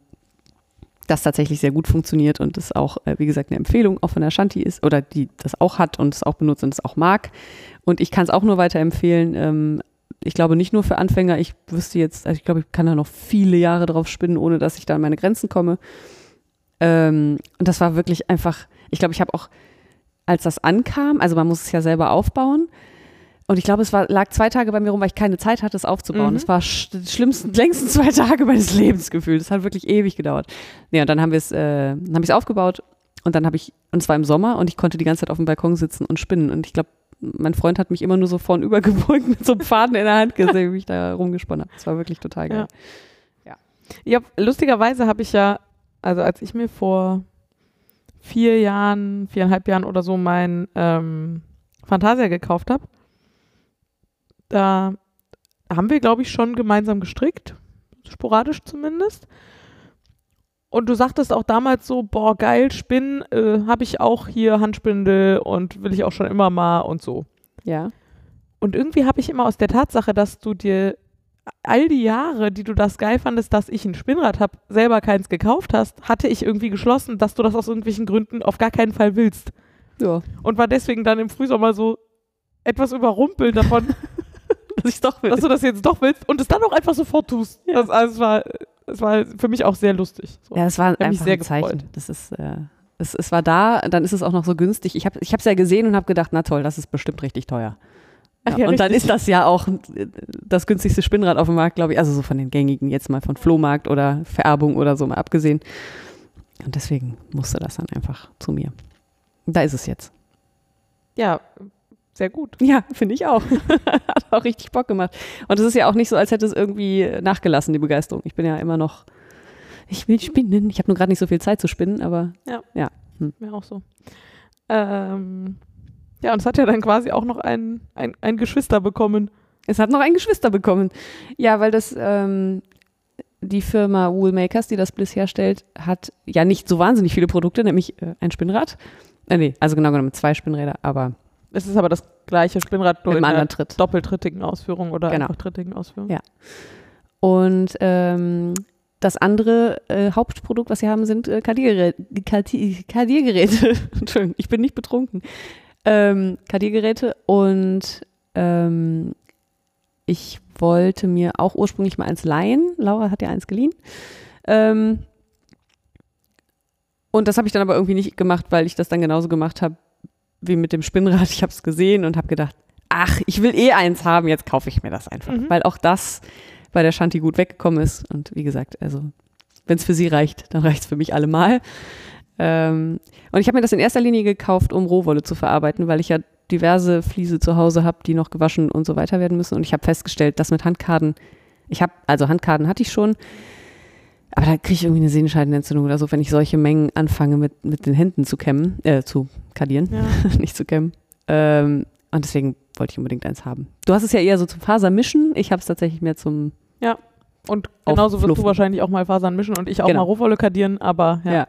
das tatsächlich sehr gut funktioniert und es auch, äh, wie gesagt, eine Empfehlung auch von der Shanti ist oder die das auch hat und es auch benutzt und es auch mag. Und ich kann es auch nur weiterempfehlen. Ähm, ich glaube nicht nur für Anfänger. Ich wüsste jetzt, also ich glaube, ich kann da noch viele Jahre drauf spinnen, ohne dass ich da an meine Grenzen komme. Ähm, und das war wirklich einfach, ich glaube, ich habe auch, als das ankam, also man muss es ja selber aufbauen. Und ich glaube, es war, lag zwei Tage bei mir rum, weil ich keine Zeit hatte, es aufzubauen. Mhm. Es war sch die schlimmsten, längsten zwei Tage meines Lebens gefühlt. Das hat wirklich ewig gedauert. Nee, und dann haben wir es, äh, habe ich es aufgebaut und dann habe ich, und es war im Sommer und ich konnte die ganze Zeit auf dem Balkon sitzen und spinnen. Und ich glaube, mein Freund hat mich immer nur so vorn übergebeugt mit so einem Faden in der Hand gesehen, wie ich da rumgesponnen habe. Das war wirklich total geil. Ja, lustigerweise habe ich ja, also als ich mir vor vier Jahren, viereinhalb Jahren oder so mein ähm, Fantasia gekauft habe, da haben wir, glaube ich, schon gemeinsam gestrickt, sporadisch zumindest. Und du sagtest auch damals so, boah, geil, Spinnen, äh, habe ich auch hier Handspindel und will ich auch schon immer mal und so. Ja. Und irgendwie habe ich immer aus der Tatsache, dass du dir all die Jahre, die du das geil fandest, dass ich ein Spinnrad habe, selber keins gekauft hast, hatte ich irgendwie geschlossen, dass du das aus irgendwelchen Gründen auf gar keinen Fall willst. Ja. Und war deswegen dann im Frühsommer so etwas überrumpelt davon, Dass ich doch will. dass du das jetzt doch willst und es dann auch einfach sofort tust. Ja. Das, also es, war, es war für mich auch sehr lustig. So. Ja, es war einfach sehr ein Zeichen. gefreut. Das ist, äh, es, es war da, dann ist es auch noch so günstig. Ich habe es ja gesehen und habe gedacht, na toll, das ist bestimmt richtig teuer. Ja, Ach ja, und dann ist das ja auch äh, das günstigste Spinnrad auf dem Markt, glaube ich. Also so von den gängigen, jetzt mal von Flohmarkt oder Vererbung oder so mal abgesehen. Und deswegen musste das dann einfach zu mir. Da ist es jetzt. Ja, sehr gut. Ja, finde ich auch. Hat auch richtig Bock gemacht. Und es ist ja auch nicht so, als hätte es irgendwie nachgelassen, die Begeisterung. Ich bin ja immer noch, ich will spinnen. Ich habe nur gerade nicht so viel Zeit zu spinnen, aber Mir auch so. Ähm, ja, und es hat ja dann quasi auch noch ein, ein, ein Geschwister bekommen. Es hat noch ein Geschwister bekommen. Ja, weil das, ähm, die Firma Woolmakers, die das Bliss herstellt, hat ja nicht so wahnsinnig viele Produkte, nämlich äh, ein Spinnrad. Äh, nee, also genau genommen zwei Spinnräder, aber Es ist aber das gleiche Spinnrad nur in einer Tritt. doppeltrittigen Ausführung oder Genau. einfach trittigen Ausführung. Ja. Und ähm, das andere äh, Hauptprodukt, was sie haben, sind äh, Kardiergeräte. Kardi- Kardiergeräte. Entschuldigung, ich bin nicht betrunken. Ähm, Kardiergeräte und ähm, ich wollte mir auch ursprünglich mal eins leihen. Laura hat ja eins geliehen. Ähm, und das habe ich dann aber irgendwie nicht gemacht, weil ich das dann genauso gemacht habe wie mit dem Spinnrad. Ich habe es gesehen und habe gedacht, ach, ich will eh eins haben, jetzt kaufe ich mir das einfach. Mhm. Weil auch das bei der Shanti gut weggekommen ist. Und wie gesagt, also wenn es für sie reicht, dann reicht es für mich allemal. Ähm, und ich habe mir das in erster Linie gekauft, um Rohwolle zu verarbeiten, weil ich ja diverse Fliese zu Hause habe, die noch gewaschen und so weiter werden müssen. Und ich habe festgestellt, dass mit Handkarten, ich habe, also Handkarten hatte ich schon, aber da kriege ich irgendwie eine Sehenscheidenentzündung oder so, wenn ich solche Mengen anfange mit, mit den Händen zu kämmen, äh, zu kardieren, Ja. nicht zu kämmen. Ähm, und deswegen wollte ich unbedingt eins haben. Du hast es ja eher so zum Fasermischen, ich habe es tatsächlich mehr zum, Und genauso wirst du wahrscheinlich auch mal Fasern mischen und ich auch Genau. mal Rohwolle kardieren, aber ja. Ja.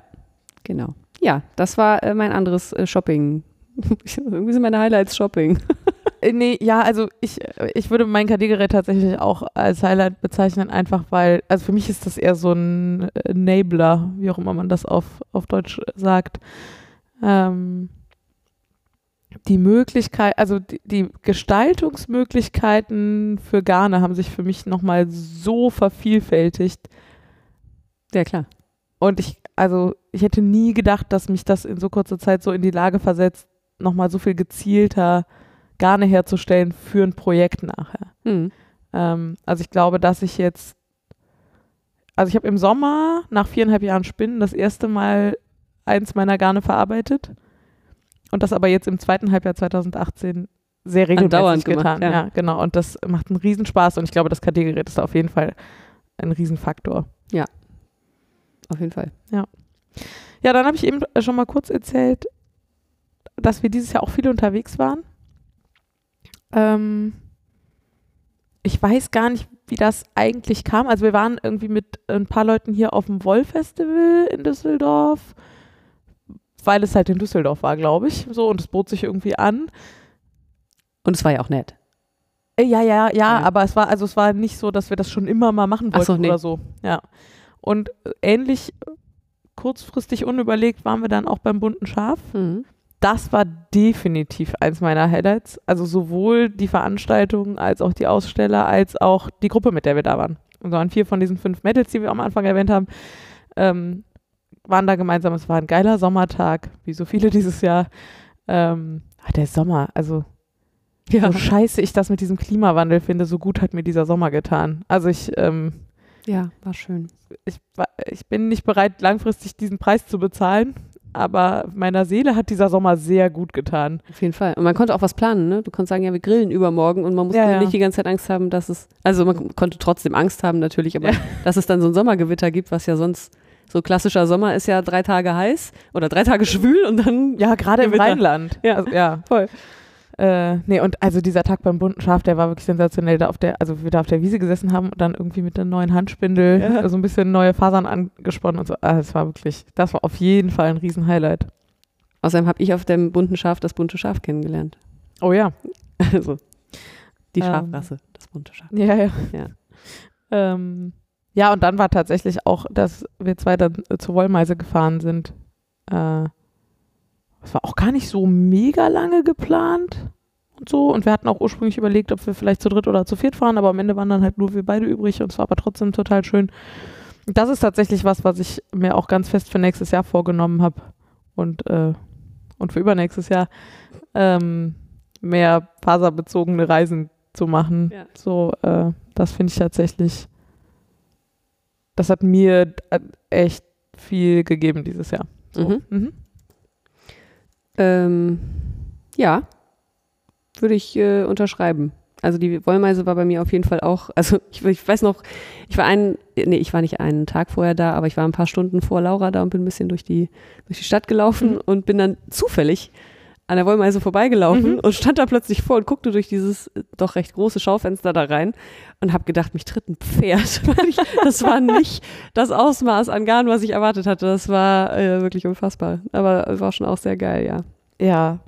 Genau. Ja, das war äh, mein anderes äh, Shopping. Irgendwie sind meine Highlights Shopping. Äh, Nee, ja, also ich, äh, ich würde mein KD-Gerät tatsächlich auch als Highlight bezeichnen, einfach weil, also für mich ist das eher so ein Enabler, wie auch immer man das auf, auf Deutsch sagt. Ähm, die Möglichkeit, also die, die Gestaltungsmöglichkeiten für Garne haben sich für mich nochmal so vervielfältigt. Ja, klar. Und ich, also ich hätte nie gedacht, dass mich das in so kurzer Zeit so in die Lage versetzt, nochmal so viel gezielter Garne herzustellen für ein Projekt nachher. Hm. Ähm, also ich glaube, dass ich jetzt, also ich habe im Sommer nach viereinhalb Jahren Spinnen das erste Mal eins meiner Garne verarbeitet und das aber jetzt im zweiten Halbjahr 2018 sehr regelmäßig Andauernd getan. gemacht, ja. ja. genau. Und das macht einen Riesenspaß und ich glaube, das KD-Gerät ist da auf jeden Fall ein Riesenfaktor. Auf jeden Fall. Ja, dann habe ich eben schon mal kurz erzählt, dass wir dieses Jahr auch viele unterwegs waren. Ähm, ich weiß gar nicht, wie das eigentlich kam. Also wir waren irgendwie mit ein paar Leuten hier auf dem Woll-Festival in Düsseldorf, weil es halt in Düsseldorf war, glaube ich. So, und es bot sich irgendwie an. Und es war ja auch nett. Äh, Ja, ja, ja, Ja. aber es war, also es war nicht so, dass wir das schon immer mal machen Ach wollten so, nee. oder so. Ja. Und äh, ähnlich äh, kurzfristig unüberlegt waren wir dann auch beim bunten Schaf. Mhm. Das war definitiv eins meiner Highlights. Also sowohl die Veranstaltung als auch die Aussteller, als auch die Gruppe, mit der wir da waren. Und so waren vier von diesen fünf Mädels, die wir am Anfang erwähnt haben, ähm, waren da gemeinsam. Es war ein geiler Sommertag, wie so viele dieses Jahr. Ähm, ah, der Sommer, also Ja. so scheiße ich das mit diesem Klimawandel finde, so gut hat mir dieser Sommer getan. Also ich, ähm, ja, war schön. ich, ich bin nicht bereit, langfristig diesen Preis zu bezahlen, aber meiner Seele hat dieser Sommer sehr gut getan. Auf jeden Fall. Und man konnte auch was planen, ne? Du konntest sagen, ja, wir grillen übermorgen und man musste Ja, ja. nicht die ganze Zeit Angst haben, dass es, also man konnte trotzdem Angst haben natürlich, aber Ja. dass es dann so ein Sommergewitter gibt, was ja sonst so klassischer Sommer ist ja drei Tage heiß oder drei Tage schwül und dann, Ja, gerade im. Rheinland. Ja. also, ja. Voll. Äh, nee, und also dieser Tag beim bunten Schaf, der war wirklich sensationell. Da auf der, also wir da auf der Wiese gesessen haben und dann irgendwie mit der neuen Handspindel Ja. so ein bisschen neue Fasern angesponnen und so. Ah, das war wirklich, das war auf jeden Fall ein Riesenhighlight. außerdem habe ich auf dem bunten Schaf das bunte Schaf kennengelernt. Oh ja. Also die Ähm. Schafrasse, das bunte Schaf. Ja, ja. Ja. Ähm, ja, und dann war tatsächlich auch, dass wir zwei dann äh, zur Wollmeise gefahren sind. Äh, das war auch gar nicht so mega lange geplant und so. Und wir hatten auch ursprünglich überlegt, ob wir vielleicht zu dritt oder zu viert fahren, aber am Ende waren dann halt nur wir beide übrig und es war aber trotzdem total schön. Das ist tatsächlich was, was ich mir auch ganz fest für nächstes Jahr vorgenommen habe und, äh, und für übernächstes Jahr ähm, mehr faserbezogene Reisen zu machen. Ja. So, äh, das finde ich tatsächlich, das hat mir äh, echt viel gegeben dieses Jahr. So. Mhm. Mhm. Ähm, ja, würde ich äh, unterschreiben. Also die Wollmeise war bei mir auf jeden Fall auch, also ich, ich weiß noch, ich war einen, nee, ich war nicht einen Tag vorher da, aber ich war ein paar Stunden vor Laura da und bin ein bisschen durch die, durch die Stadt gelaufen Mhm. und bin dann zufällig an der Wollmeise vorbeigelaufen Mhm. und stand da plötzlich vor und guckte durch dieses äh, doch recht große Schaufenster da rein und habe gedacht, mich tritt ein Pferd. Das war nicht das Ausmaß an Garn, was ich erwartet hatte. Das war äh, wirklich unfassbar. Aber war schon auch sehr geil, ja. Ja.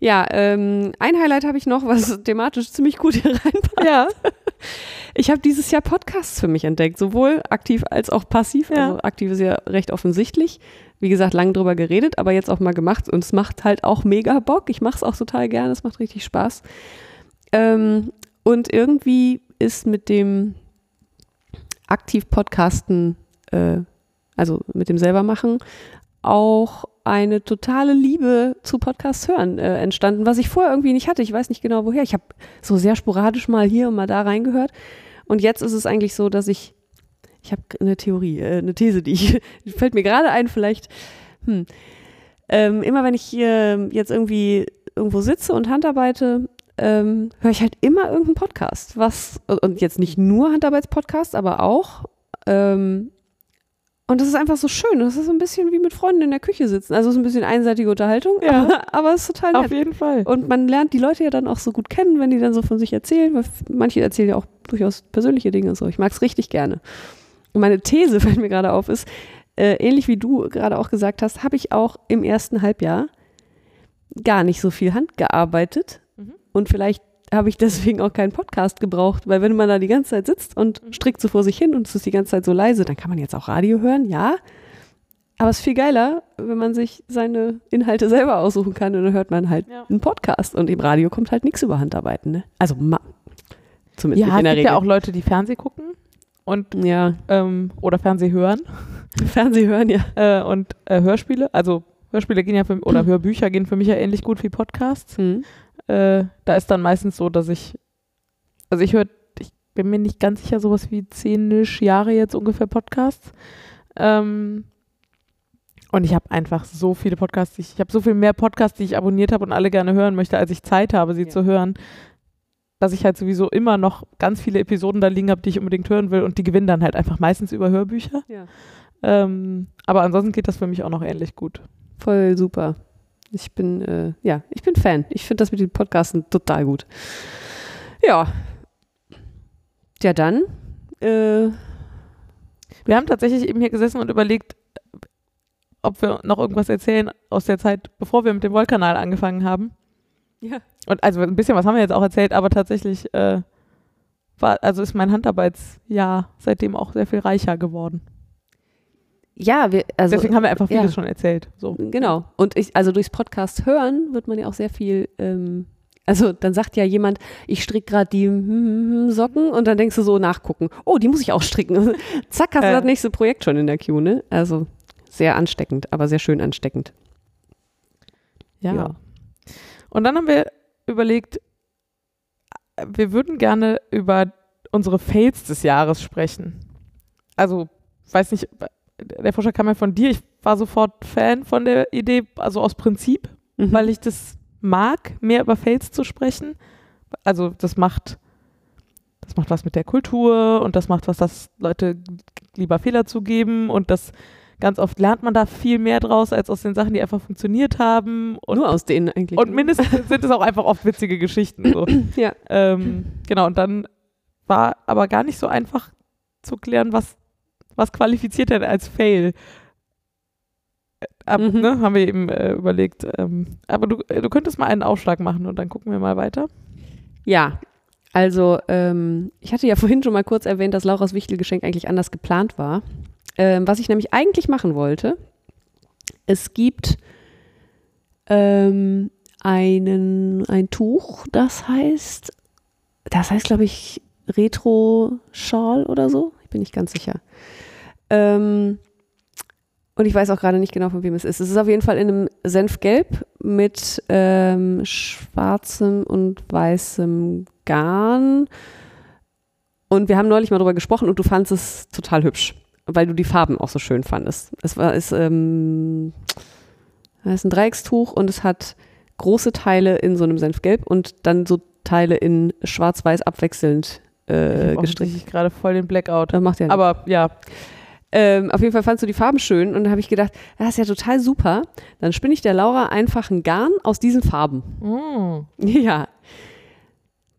Ja, ähm, ein Highlight habe ich noch, was thematisch ziemlich gut hier reinpasst. Ja. Ich habe dieses Jahr Podcasts für mich entdeckt, sowohl aktiv als auch passiv. Ja. Also aktiv ist ja recht offensichtlich. Wie gesagt, lang drüber geredet, aber jetzt auch mal gemacht und es macht halt auch mega Bock. Ich mache es auch total gerne, es macht richtig Spaß. Ähm, und irgendwie ist mit dem aktiv Podcasten, äh, also mit dem selber machen, auch eine totale Liebe zu Podcasts hören äh, entstanden, was ich vorher irgendwie nicht hatte. Ich weiß nicht genau woher. Ich habe so sehr sporadisch mal hier und mal da reingehört. Und jetzt ist es eigentlich so, dass ich, ich habe eine Theorie, äh, eine These, die, ich, die fällt mir gerade ein, vielleicht, hm, ähm, immer wenn ich hier jetzt irgendwie irgendwo sitze und handarbeite, ähm, höre ich halt immer irgendeinen Podcast, was, und jetzt nicht nur Handarbeitspodcast, aber auch, ähm, und das ist einfach so schön. Das ist so ein bisschen wie mit Freunden in der Küche sitzen. Also es ist ein bisschen einseitige Unterhaltung, Ja. aber, aber es ist total nett. Auf jeden Fall. Und man lernt die Leute ja dann auch so gut kennen, wenn die dann so von sich erzählen, weil manche erzählen ja auch durchaus persönliche Dinge und so. Ich mag es richtig gerne. Und meine These, fällt mir gerade auf, ist, äh, ähnlich wie du gerade auch gesagt hast, habe ich auch im ersten Halbjahr gar nicht so viel handgearbeitet. Mhm. Und vielleicht habe ich deswegen auch keinen Podcast gebraucht, weil wenn man da die ganze Zeit sitzt und strickt so vor sich hin und es ist die ganze Zeit so leise, dann kann man jetzt auch Radio hören, ja. Aber es ist viel geiler, wenn man sich seine Inhalte selber aussuchen kann und dann hört man halt Ja. einen Podcast und im Radio kommt halt nichts über Handarbeiten, ne? Also ma zumindest Ja, es in der gibt ja Regel. auch Leute, die Fernseh gucken und ja, ähm, oder Fernseh hören Fernseh hören, ja. äh, und äh, Hörspiele. Also Hörspiele gehen ja für, oder Hörbücher gehen für mich ja ähnlich gut wie Podcasts. Hm. Äh, da ist dann meistens so, dass ich, also ich höre, ich bin mir nicht ganz sicher, sowas wie zehnisch Jahre jetzt ungefähr Podcasts. Ähm, und ich habe einfach so viele Podcasts, ich, ich habe so viel mehr Podcasts, die ich abonniert habe und alle gerne hören möchte, als ich Zeit habe, sie Ja. zu hören, dass ich halt sowieso immer noch ganz viele Episoden da liegen habe, die ich unbedingt hören will und die gewinnen dann halt einfach meistens über Hörbücher. Ja. Ähm, aber ansonsten geht das für mich auch noch ähnlich gut. Voll super. Ich bin, äh, ja, ich bin Fan. Ich finde das mit den Podcasten total gut. Ja. Ja, dann. Äh, Wir haben tatsächlich eben hier gesessen und überlegt, ob wir noch irgendwas erzählen aus der Zeit, bevor wir mit dem Wollkanal angefangen haben. ja. Und also ein bisschen was haben wir jetzt auch erzählt, aber tatsächlich äh, war, also ist mein Handarbeitsjahr seitdem auch sehr viel reicher geworden. Ja, wir, also. Deswegen haben wir einfach ja. vieles schon erzählt. So. Genau. Und ich, also durchs Podcast hören wird man ja auch sehr viel, ähm, also dann sagt ja jemand, ich stricke gerade die hm, hm, hm, Socken und dann denkst du so nachgucken, oh, die muss ich auch stricken. Zack, hast du Äh. das nächste Projekt schon in der Queue, ne? Also sehr ansteckend, aber sehr schön ansteckend. Ja. Ja. Und dann haben wir überlegt, wir würden gerne über unsere Fails des Jahres sprechen. Also, weiß nicht, der Vorschlag kam ja von dir. Ich war sofort Fan von der Idee, also aus Prinzip, Mhm. weil ich das mag, mehr über Fails zu sprechen. Also, das macht, das macht was mit der Kultur und das macht was, dass Leute lieber Fehler zugeben und das ganz oft lernt man da viel mehr draus als aus den Sachen, die einfach funktioniert haben. Und Nur aus denen eigentlich. und mindestens sind es auch einfach oft witzige Geschichten. So. Ja. Ähm, genau, und dann war aber gar nicht so einfach zu klären, was, was qualifiziert denn als Fail. Ab, Mhm. ne, haben wir eben äh, überlegt. Ähm, aber du, äh, du könntest mal einen Aufschlag machen und dann gucken wir mal weiter. Ja, also ähm, ich hatte ja vorhin schon mal kurz erwähnt, dass Lauras Wichtelgeschenk eigentlich anders geplant war. Ähm, was ich nämlich eigentlich machen wollte, es gibt ähm, einen, ein Tuch, das heißt, das heißt, glaube ich, Retro-Schal oder so. Ich bin nicht ganz sicher. Ähm, und ich weiß auch gerade nicht genau, von wem es ist. Es ist auf jeden Fall in einem Senfgelb mit ähm, schwarzem und weißem Garn. Und wir haben neulich mal drüber gesprochen und du fandest es total hübsch, weil du die Farben auch so schön fandest. Es war ist, ähm, es ist ein Dreieckstuch und es hat große Teile in so einem Senfgelb und dann so Teile in schwarz-weiß abwechselnd äh, ich gestrickt. gerade voll den Blackout. Das macht ja nichts. Aber ja, Ähm, auf jeden Fall fandst du die Farben schön und dann habe ich gedacht, das ist ja total super. Dann spinne ich der Laura einfach ein Garn aus diesen Farben. Mm. Ja.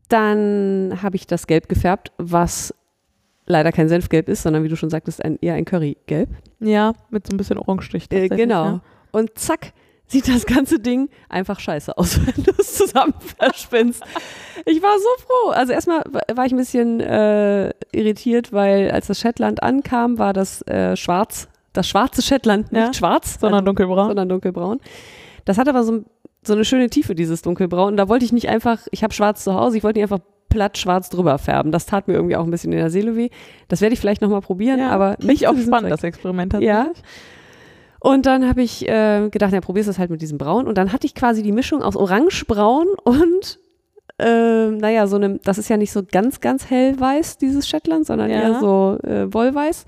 Dann habe ich das Gelb gefärbt, was leider kein Senfgelb ist, sondern wie du schon sagtest, ein, eher ein Currygelb. Ja, mit so ein bisschen Orangenstich. Äh, genau. Ja. Und zack, sieht das ganze Ding einfach scheiße aus, wenn du es zusammen verspinnst. Ich war so froh. Also erstmal war ich ein bisschen äh, irritiert, weil als das Shetland ankam, war das äh, schwarz, das schwarze Shetland, nicht Ja. schwarz, Sondern also, dunkelbraun. sondern dunkelbraun. Das hat aber so, so eine schöne Tiefe, dieses dunkelbraun. Und da wollte ich nicht einfach, ich habe schwarz zu Hause, ich wollte nicht einfach platt schwarz drüber färben. Das tat mir irgendwie auch ein bisschen in der Seele weh. Das werde ich vielleicht nochmal probieren, Ja, aber nicht auch spannend, das Experiment Ja. tatsächlich. Und dann habe ich äh, gedacht, ja, probierst das halt mit diesem Braun. Und dann hatte ich quasi die Mischung aus Orangebraun und, äh, naja, so einem, das ist ja nicht so ganz, ganz hellweiß, dieses Shetland, sondern Ja. eher so äh, Wollweiß.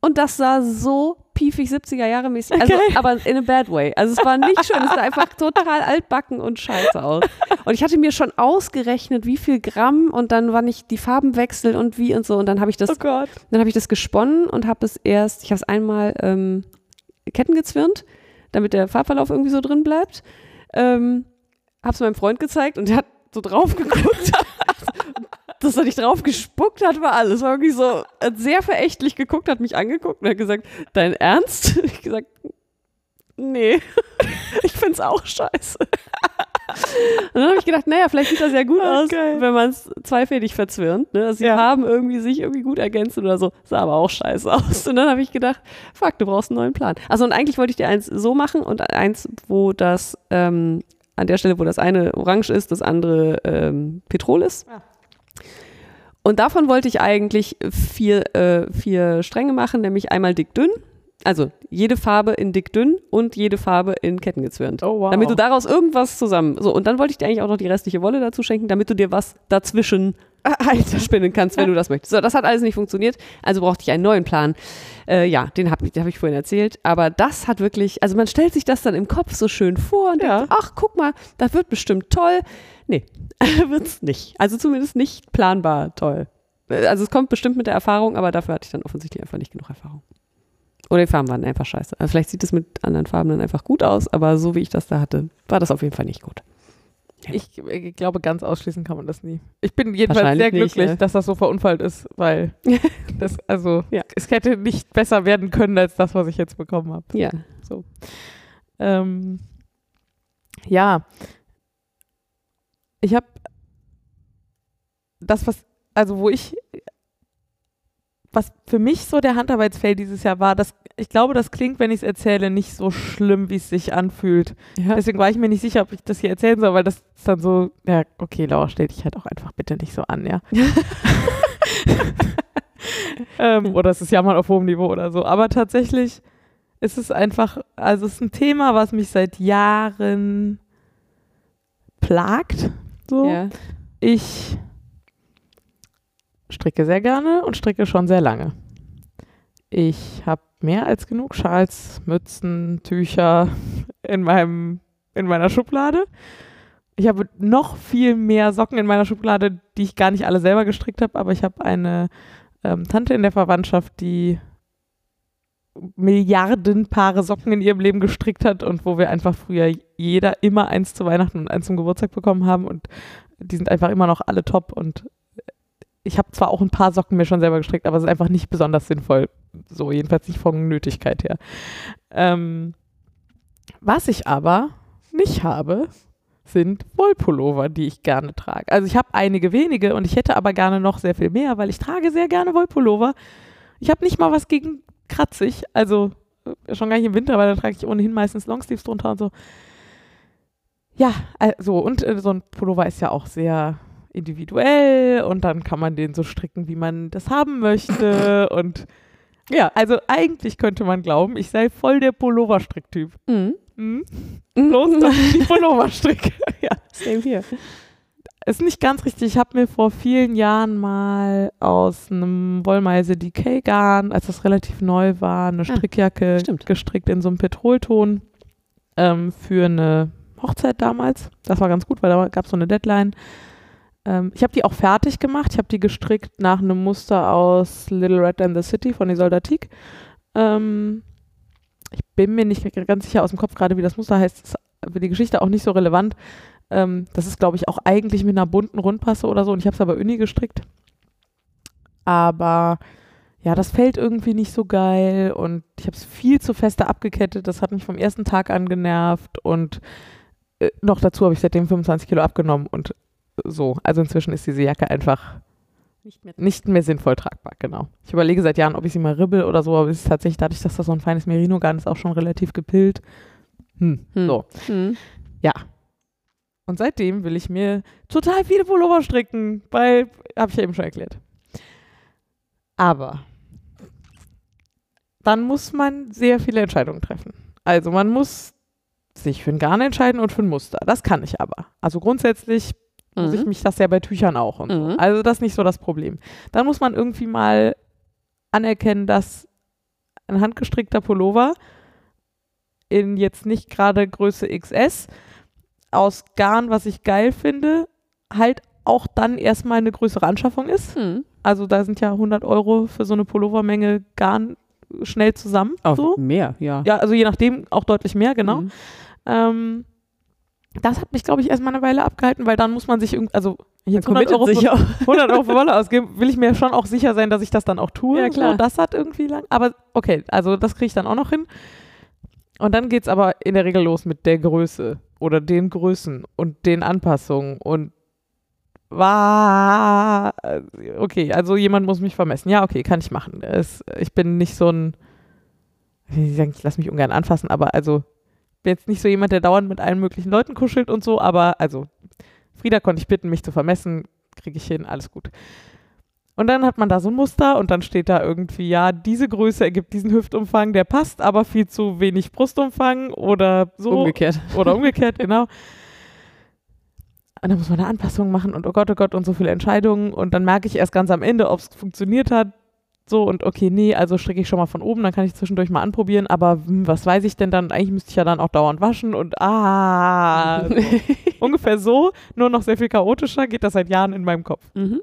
Und das sah so piefig 70er Jahre mäßig, also, Okay. aber in a bad way. Also es war nicht schön, es sah einfach total altbacken und scheiße aus. Und ich hatte mir schon ausgerechnet, wie viel Gramm und dann wann ich die Farben wechsel und wie und so. Und dann habe ich das Oh dann habe ich das gesponnen und habe es erst, ich habe es einmal ähm, Ketten gezwirnt, damit der Farbverlauf irgendwie so drin bleibt. Ähm, habe es meinem Freund gezeigt und der hat so drauf geguckt. Dass er nicht drauf gespuckt hat, war alles. War irgendwie so hat sehr verächtlich geguckt, hat mich angeguckt und hat gesagt, dein Ernst? Ich gesagt, nee, ich find's auch scheiße. Und dann habe ich gedacht, naja, vielleicht sieht das ja gut aus, Okay. wenn man es zweifädig verzwirnt, ne? dass die Ja. Farben irgendwie sich irgendwie gut ergänzen oder so. Sah aber auch scheiße aus. Und dann habe ich gedacht, fuck, du brauchst einen neuen Plan. Also und eigentlich wollte ich dir eins so machen und eins, wo das ähm, an der Stelle, wo das eine orange ist, das andere ähm, Petrol ist. Ja. Und davon wollte ich eigentlich vier, äh, vier Stränge machen, nämlich einmal dick-dünn, also jede Farbe in dick-dünn und jede Farbe in Kettengezwirnt. Oh wow. Damit du daraus irgendwas zusammen. So, und dann wollte ich dir eigentlich auch noch die restliche Wolle dazu schenken, damit du dir was dazwischen Alter. spinnen kannst, wenn du das möchtest. So, das hat alles nicht funktioniert, also brauchte ich einen neuen Plan. Äh, ja, den habe hab ich vorhin erzählt. Aber das hat wirklich, also man stellt sich das dann im Kopf so schön vor und Ja. denkt, ach, guck mal, das wird bestimmt toll. Nee, wird's nicht. Also zumindest nicht planbar toll. Äh, Also es kommt bestimmt mit der Erfahrung, aber dafür hatte ich dann offensichtlich einfach nicht genug Erfahrung. Oder die Farben waren einfach scheiße. Also vielleicht sieht es mit anderen Farben dann einfach gut aus, aber so wie ich das da hatte, war das auf jeden Fall nicht gut. Ich äh, glaube, ganz ausschließen kann man das nie. Ich bin jedenfalls sehr glücklich, nicht, ja. dass das so verunfallt ist, weil das, also, Ja. es hätte nicht besser werden können als das, was ich jetzt bekommen habe. Ja. Ähm, ja. Ich habe das, was, also wo ich, was für mich so der Handarbeitsfail dieses Jahr war, das, ich glaube, das klingt, wenn ich es erzähle, nicht so schlimm, wie es sich anfühlt. ja. Deswegen war ich mir nicht sicher, ob ich das hier erzählen soll, weil das ist dann so, ja, okay, Laura, stell dich halt auch einfach bitte nicht so an, ja. ähm, oder es ist ja mal auf hohem Niveau oder so. Aber tatsächlich ist es einfach, also es ist ein Thema, was mich seit Jahren plagt. So. ja. Ich stricke sehr gerne und stricke schon sehr lange. Ich habe mehr als genug Schals, Mützen, Tücher in meinem in meiner Schublade. Ich habe noch viel mehr Socken in meiner Schublade, die ich gar nicht alle selber gestrickt habe, aber ich habe eine ähm, Tante in der Verwandtschaft, die Milliarden Paare Socken in ihrem Leben gestrickt hat und wo wir einfach früher jeder immer eins zu Weihnachten und eins zum Geburtstag bekommen haben und die sind einfach immer noch alle top und ich habe zwar auch ein paar Socken mir schon selber gestrickt, aber es ist einfach nicht besonders sinnvoll. So, jedenfalls nicht von Nötigkeit her. Ähm, was ich aber nicht habe, sind Wollpullover, die ich gerne trage. Also ich habe einige wenige und ich hätte aber gerne noch sehr viel mehr, weil ich trage sehr gerne Wollpullover. Ich habe nicht mal was gegen kratzig, also äh, schon gar nicht im Winter, weil da trage ich ohnehin meistens Longsleeves drunter und so. Ja, also und äh, so ein Pullover ist ja auch sehr individuell und dann kann man den so stricken, wie man das haben möchte und ja, also eigentlich könnte man glauben, ich sei voll der Pulloverstricktyp. Mhm. Hm? Bloß, dass ich die Pullover stricke. ja. Same here. Ist nicht ganz richtig. Ich habe mir vor vielen Jahren mal aus einem Wollmeise Decay Garn, als das relativ neu war, eine Strickjacke stimmt. gestrickt in so einem Petrolton ähm, für eine Hochzeit damals. Das war ganz gut, weil da gab es so eine Deadline. Ähm, ich habe die auch fertig gemacht. Ich habe die gestrickt nach einem Muster aus Little Red and the City von Isolde Teague. Ähm, ich bin mir nicht ganz sicher aus dem Kopf gerade, wie das Muster heißt. Ist für die Geschichte auch nicht so relevant. Ähm, das ist, glaube ich, auch eigentlich mit einer bunten Rundpasse oder so. Und ich habe es aber Uni gestrickt. Aber ja, das fällt irgendwie nicht so geil und ich habe es viel zu feste abgekettet. Das hat mich vom ersten Tag an genervt und äh, noch dazu habe ich seitdem 25 Kilo abgenommen und so. Also inzwischen ist diese Jacke einfach Nicht mehr. nicht mehr sinnvoll tragbar, genau. Ich überlege seit Jahren, ob ich sie mal ribbel oder so, aber es ist tatsächlich dadurch, dass das so ein feines Merino-Garn ist, auch schon relativ gepillt. Hm, Hm. so. Hm. Ja. Und seitdem will ich mir total viele Pullover stricken, weil, habe ich ja eben schon erklärt. Aber dann muss man sehr viele Entscheidungen treffen. Also man muss sich für ein Garn entscheiden und für ein Muster. Das kann ich aber. Also grundsätzlich muss ich Mhm. mich das ja bei Tüchern auch und so. Mhm. Also das ist nicht so das Problem. Dann muss man irgendwie mal anerkennen, dass ein handgestrickter Pullover in jetzt nicht gerade Größe XS aus Garn, was ich geil finde, halt auch dann erstmal eine größere Anschaffung ist. Hm. Also da sind ja 100 Euro für so eine Pullovermenge Garn schnell zusammen. Auch so. mehr, ja. Ja, also je nachdem auch deutlich mehr, genau. Mhm. Ähm, das hat mich, glaube ich, erstmal eine Weile abgehalten, weil dann muss man sich irgendwie, also jetzt 100 committet Euro, sich für, auch. 100 Euro für Wolle ausgeben, will ich mir schon auch sicher sein, dass ich das dann auch tue. Ja, klar. So, das hat irgendwie lang, aber okay, also das kriege ich dann auch noch hin. Und dann geht es aber in der Regel los mit der Größe oder den Größen und den Anpassungen und war okay, also jemand muss mich vermessen. Ja, okay, kann ich machen. Es, ich bin nicht so ein, ich lasse mich ungern anfassen, aber also bin jetzt nicht so jemand, der dauernd mit allen möglichen Leuten kuschelt und so, aber also Frieda konnte ich bitten, mich zu vermessen, kriege ich hin, alles gut. Und dann hat man da so ein Muster und dann steht da irgendwie, ja, diese Größe ergibt diesen Hüftumfang, der passt, aber viel zu wenig Brustumfang oder so. Umgekehrt. Oder umgekehrt, genau. Und dann muss man eine Anpassung machen und oh Gott, oh Gott, und so viele Entscheidungen. Und dann merke ich erst ganz am Ende, ob es funktioniert hat. So und okay, nee, also stricke ich schon mal von oben, dann kann ich zwischendurch mal anprobieren, aber hm, was weiß ich denn dann? Eigentlich müsste ich ja dann auch dauernd waschen und ah, so. ungefähr so, nur noch sehr viel chaotischer, geht das seit Jahren in meinem Kopf. mhm.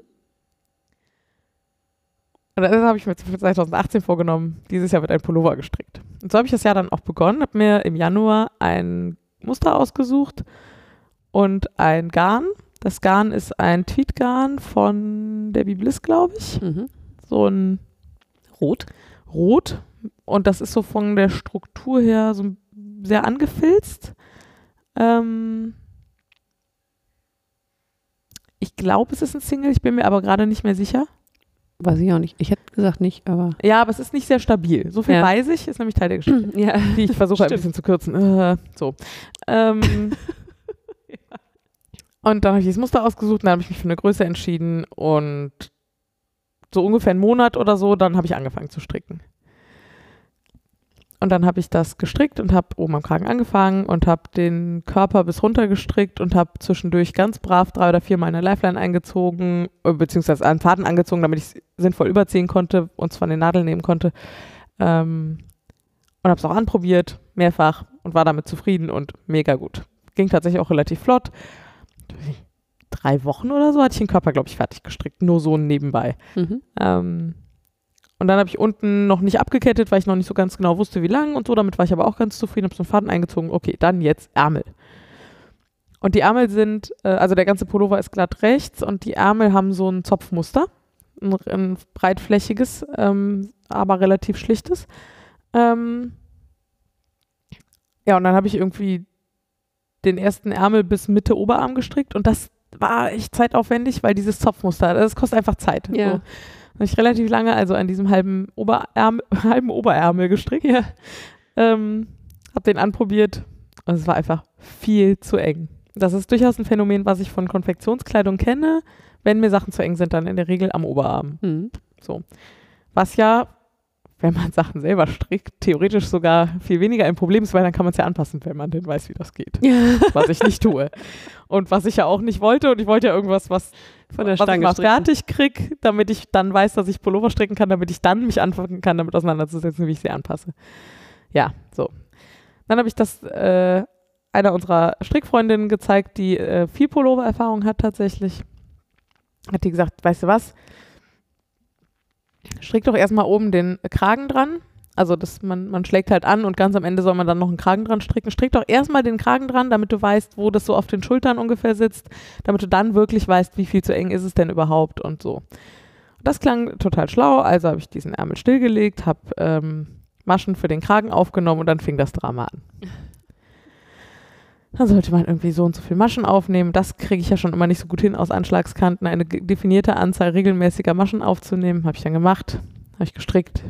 Und das habe ich mir für 2018 vorgenommen, dieses Jahr wird ein Pullover gestrickt. Und so habe ich das Jahr dann auch begonnen, habe mir im Januar ein Muster ausgesucht und ein Garn. Das Garn ist ein Tweetgarn von der Biblis, glaube ich. Mhm. So ein Rot. Rot. Und das ist so von der Struktur her so sehr angefilzt. Ähm ich glaube, es ist ein Single, ich bin mir aber gerade nicht mehr sicher. Weiß ich auch nicht. Ich hätte gesagt nicht, aber. Ja, aber es ist nicht sehr stabil. So viel Ja. weiß ich, ist nämlich Teil der Geschichte. Ja. die ich versuche ein bisschen zu kürzen. Äh, so. Ähm, Und dann habe ich das Muster ausgesucht, dann habe ich mich für eine Größe entschieden und so ungefähr einen Monat oder so, dann habe ich angefangen zu stricken. Und dann habe ich das gestrickt und habe oben am Kragen angefangen und habe den Körper bis runter gestrickt und habe zwischendurch ganz brav drei oder viermal eine Lifeline eingezogen, äh, beziehungsweise einen Faden angezogen, damit ich es sinnvoll überziehen konnte und zwar den Nadel nehmen konnte. Ähm, und habe es auch anprobiert, mehrfach und war damit zufrieden und mega gut. Ging tatsächlich auch relativ flott. Drei Wochen oder so hatte ich den Körper, glaube ich, fertig gestrickt, nur so nebenbei. Mhm. Ähm, und dann habe ich unten noch nicht abgekettet, weil ich noch nicht so ganz genau wusste, wie lang und so. Damit war ich aber auch ganz zufrieden, habe so einen Faden eingezogen. Okay, dann jetzt Ärmel. Und die Ärmel sind, äh, also der ganze Pullover ist glatt rechts und die Ärmel haben so ein Zopfmuster, ein, ein breitflächiges, ähm, aber relativ schlichtes. Ähm, ja, und dann habe ich irgendwie den ersten Ärmel bis Mitte Oberarm gestrickt und das war echt zeitaufwendig, weil dieses Zopfmuster, das kostet einfach Zeit. Ja. So. Habe ich relativ lange also an diesem halben, Oberärmel, halben Oberärmel gestrickt. Ja. Ähm, habe den anprobiert und es war einfach viel zu eng. Das ist durchaus ein Phänomen, was ich von Konfektionskleidung kenne. Wenn mir Sachen zu eng sind, dann in der Regel am Oberarm. Mhm. Was ja, wenn man Sachen selber strickt, theoretisch sogar viel weniger ein Problem ist, weil dann kann man es ja anpassen, wenn man denn weiß, wie das geht. Ja. Was ich nicht tue. Und was ich ja auch nicht wollte. Und ich wollte ja irgendwas, was Von der was ich Stange mal stricken. fertig kriege, damit ich dann weiß, dass ich Pullover stricken kann, damit ich dann mich anfangen kann, damit auseinanderzusetzen, wie ich sie anpasse. Ja, so. Dann habe ich das äh, einer unserer Strickfreundinnen gezeigt, die äh, viel Pullover-Erfahrung hat tatsächlich. Hat die gesagt, weißt du was? Strick doch erstmal oben den Kragen dran. Also das, man, man schlägt halt an und ganz am Ende soll man dann noch einen Kragen dran stricken. Strick doch erstmal den Kragen dran, damit du weißt, wo das so auf den Schultern ungefähr sitzt, damit du dann wirklich weißt, wie viel zu eng ist es denn überhaupt und so. Das klang total schlau, also habe ich diesen Ärmel stillgelegt, habe ähm, Maschen für den Kragen aufgenommen und dann fing das Drama an. Dann sollte man irgendwie so und so viel Maschen aufnehmen. Das kriege ich ja schon immer nicht so gut hin, aus Anschlagskanten eine definierte Anzahl regelmäßiger Maschen aufzunehmen. Habe ich dann gemacht, habe ich gestrickt,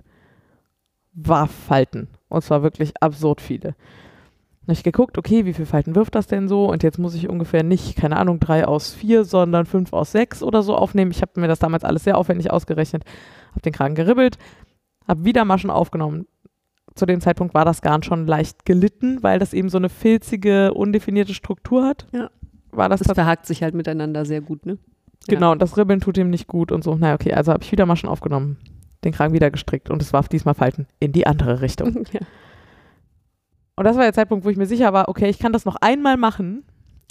war Falten. Und zwar wirklich absurd viele. Habe ich geguckt, okay, wie viele Falten wirft das denn so? Und jetzt muss ich ungefähr nicht, keine Ahnung, drei aus vier, sondern fünf aus sechs oder so aufnehmen. Ich habe mir das damals alles sehr aufwendig ausgerechnet, habe den Kragen geribbelt, habe wieder Maschen aufgenommen. Zu dem Zeitpunkt war das Garn schon leicht gelitten, weil das eben so eine filzige, undefinierte Struktur hat. Ja. War das, Das verhakt sich halt miteinander sehr gut, ne? Genau, und das Ribbeln tut ihm nicht gut und so. Na okay, also habe ich wieder Maschen aufgenommen, den Kragen wieder gestrickt und es warf diesmal Falten in die andere Richtung. ja. Und das war der Zeitpunkt, wo ich mir sicher war, okay, ich kann das noch einmal machen,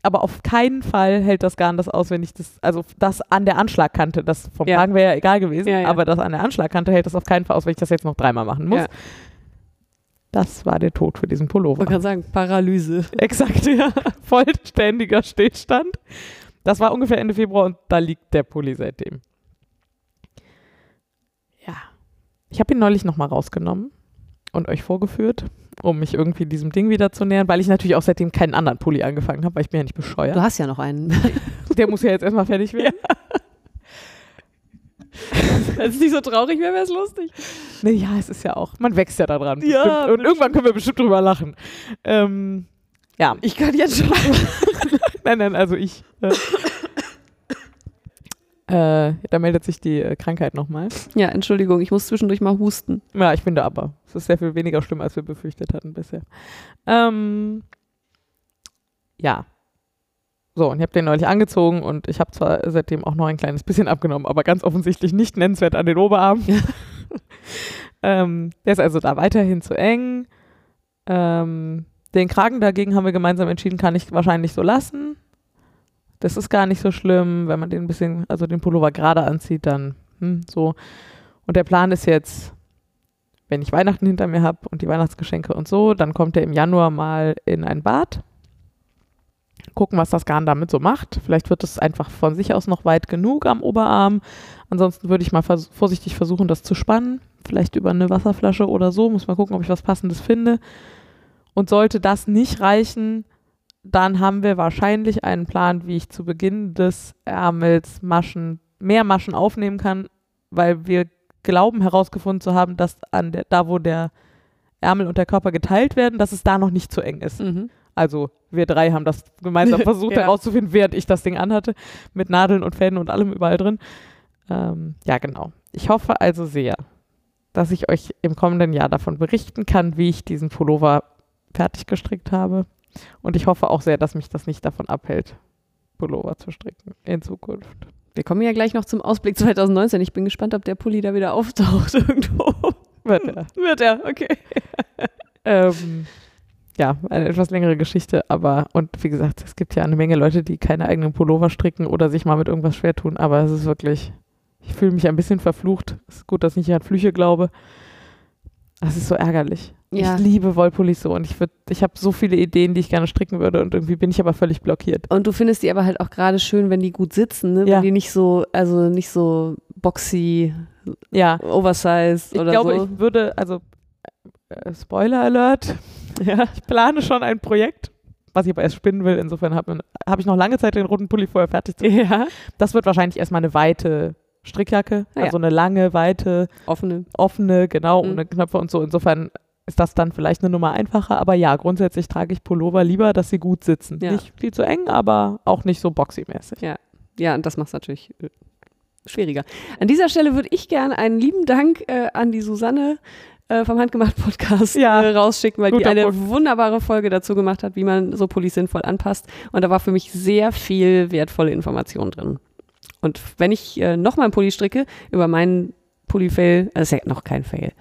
aber auf keinen Fall hält das Garn das aus, wenn ich das, also das an der Anschlagkante, das vom Ja. Kragen wäre ja egal gewesen, Ja, ja. aber das an der Anschlagkante hält das auf keinen Fall aus, wenn ich das jetzt noch dreimal machen muss. Ja. Das war der Tod für diesen Pullover. Man kann sagen, Paralyse. Exakt, ja. Vollständiger Stillstand. Das war ungefähr Ende Februar und da liegt der Pulli seitdem. Ja. Ich habe ihn neulich nochmal rausgenommen und euch vorgeführt, um mich irgendwie diesem Ding wieder zu nähern, weil ich natürlich auch seitdem keinen anderen Pulli angefangen habe, weil ich bin ja nicht bescheuert. Du hast ja noch einen. Der muss ja jetzt erstmal fertig werden. Wenn es nicht so traurig wäre, wäre es lustig. Nee, ja, es ist ja auch, man wächst ja daran. Ja, bestimmt. Und irgendwann können wir bestimmt drüber lachen. Ähm, ja, Ich kann jetzt schon. nein, nein, also ich. Äh, äh, da meldet sich die äh, Krankheit nochmal. Ja, Entschuldigung, ich muss zwischendurch mal husten. Ja, ich finde aber, es ist sehr viel weniger schlimm, als wir befürchtet hatten bisher. Ähm, ja. So, und ich habe den neulich angezogen und ich habe zwar seitdem auch noch ein kleines bisschen abgenommen, aber ganz offensichtlich nicht nennenswert an den Oberarm. ähm, der ist also da weiterhin zu eng. Ähm, den Kragen dagegen haben wir gemeinsam entschieden, kann ich wahrscheinlich so lassen. Das ist gar nicht so schlimm, wenn man den ein bisschen, also den Pullover gerade anzieht, dann hm, so. Und der Plan ist jetzt, wenn ich Weihnachten hinter mir habe und die Weihnachtsgeschenke und so, dann kommt er im Januar mal in ein Bad. Gucken, was das Garn damit so macht. Vielleicht wird es einfach von sich aus noch weit genug am Oberarm. Ansonsten würde ich mal vers vorsichtig versuchen, das zu spannen. Vielleicht über eine Wasserflasche oder so. Muss mal gucken, ob ich was Passendes finde. Und sollte das nicht reichen, dann haben wir wahrscheinlich einen Plan, wie ich zu Beginn des Ärmels Maschen, mehr Maschen aufnehmen kann, weil wir glauben herausgefunden zu haben, dass an der, da, wo der Ärmel und der Körper geteilt werden, dass es da noch nicht zu eng ist. Mhm. Also wir drei haben das gemeinsam versucht Ja. herauszufinden, während ich das Ding anhatte, mit Nadeln und Fäden und allem überall drin. Ähm, ja, genau. Ich hoffe also sehr, dass ich euch im kommenden Jahr davon berichten kann, wie ich diesen Pullover fertig gestrickt habe. Und ich hoffe auch sehr, dass mich das nicht davon abhält, Pullover zu stricken in Zukunft. Wir kommen ja gleich noch zum Ausblick 2019. Ich bin gespannt, ob der Pulli da wieder auftaucht irgendwo. Wird er. Wird er, okay. ähm, ja, eine etwas längere Geschichte, aber und wie gesagt, es gibt ja eine Menge Leute, die keine eigenen Pullover stricken oder sich mal mit irgendwas schwer tun, aber es ist wirklich, ich fühle mich ein bisschen verflucht. Es ist gut, dass ich nicht an Flüche glaube. Das ist so ärgerlich. Ja. Ich liebe Wollpullis so und ich würde, ich habe so viele Ideen, die ich gerne stricken würde und irgendwie bin ich aber völlig blockiert. Und du findest die aber halt auch gerade schön, wenn die gut sitzen, ne? Ja. Wenn die nicht so, also nicht so boxy, Ja, oversized ich oder glaube, so. ich würde, also äh, Spoiler Alert, ja, ich plane schon ein Projekt, was ich aber erst spinnen will. Insofern habe hab ich noch lange Zeit, den roten Pulli vorher fertig zu ja. Das wird wahrscheinlich erstmal eine weite Strickjacke, Ah, ja. also eine lange, weite, Offene. offene, genau, Mhm. ohne Knöpfe und so. Insofern ist das dann vielleicht eine Nummer einfacher, aber ja, grundsätzlich trage ich Pullover lieber, dass sie gut sitzen. Ja. Nicht viel zu eng, aber auch nicht so boxy-mäßig. Ja, und das macht es natürlich äh, schwieriger. An dieser Stelle würde ich gerne einen lieben Dank äh, an die Susanne äh, vom Handgemacht-Podcast Ja. äh, rausschicken, weil die Guter eine Punkt. wunderbare Folge dazu gemacht hat, wie man so Pullis sinnvoll anpasst. Und da war für mich sehr viel wertvolle Information drin. Und wenn ich äh, nochmal einen Pulli stricke, über meinen Pulli-Fail, also ist ja noch kein Fail,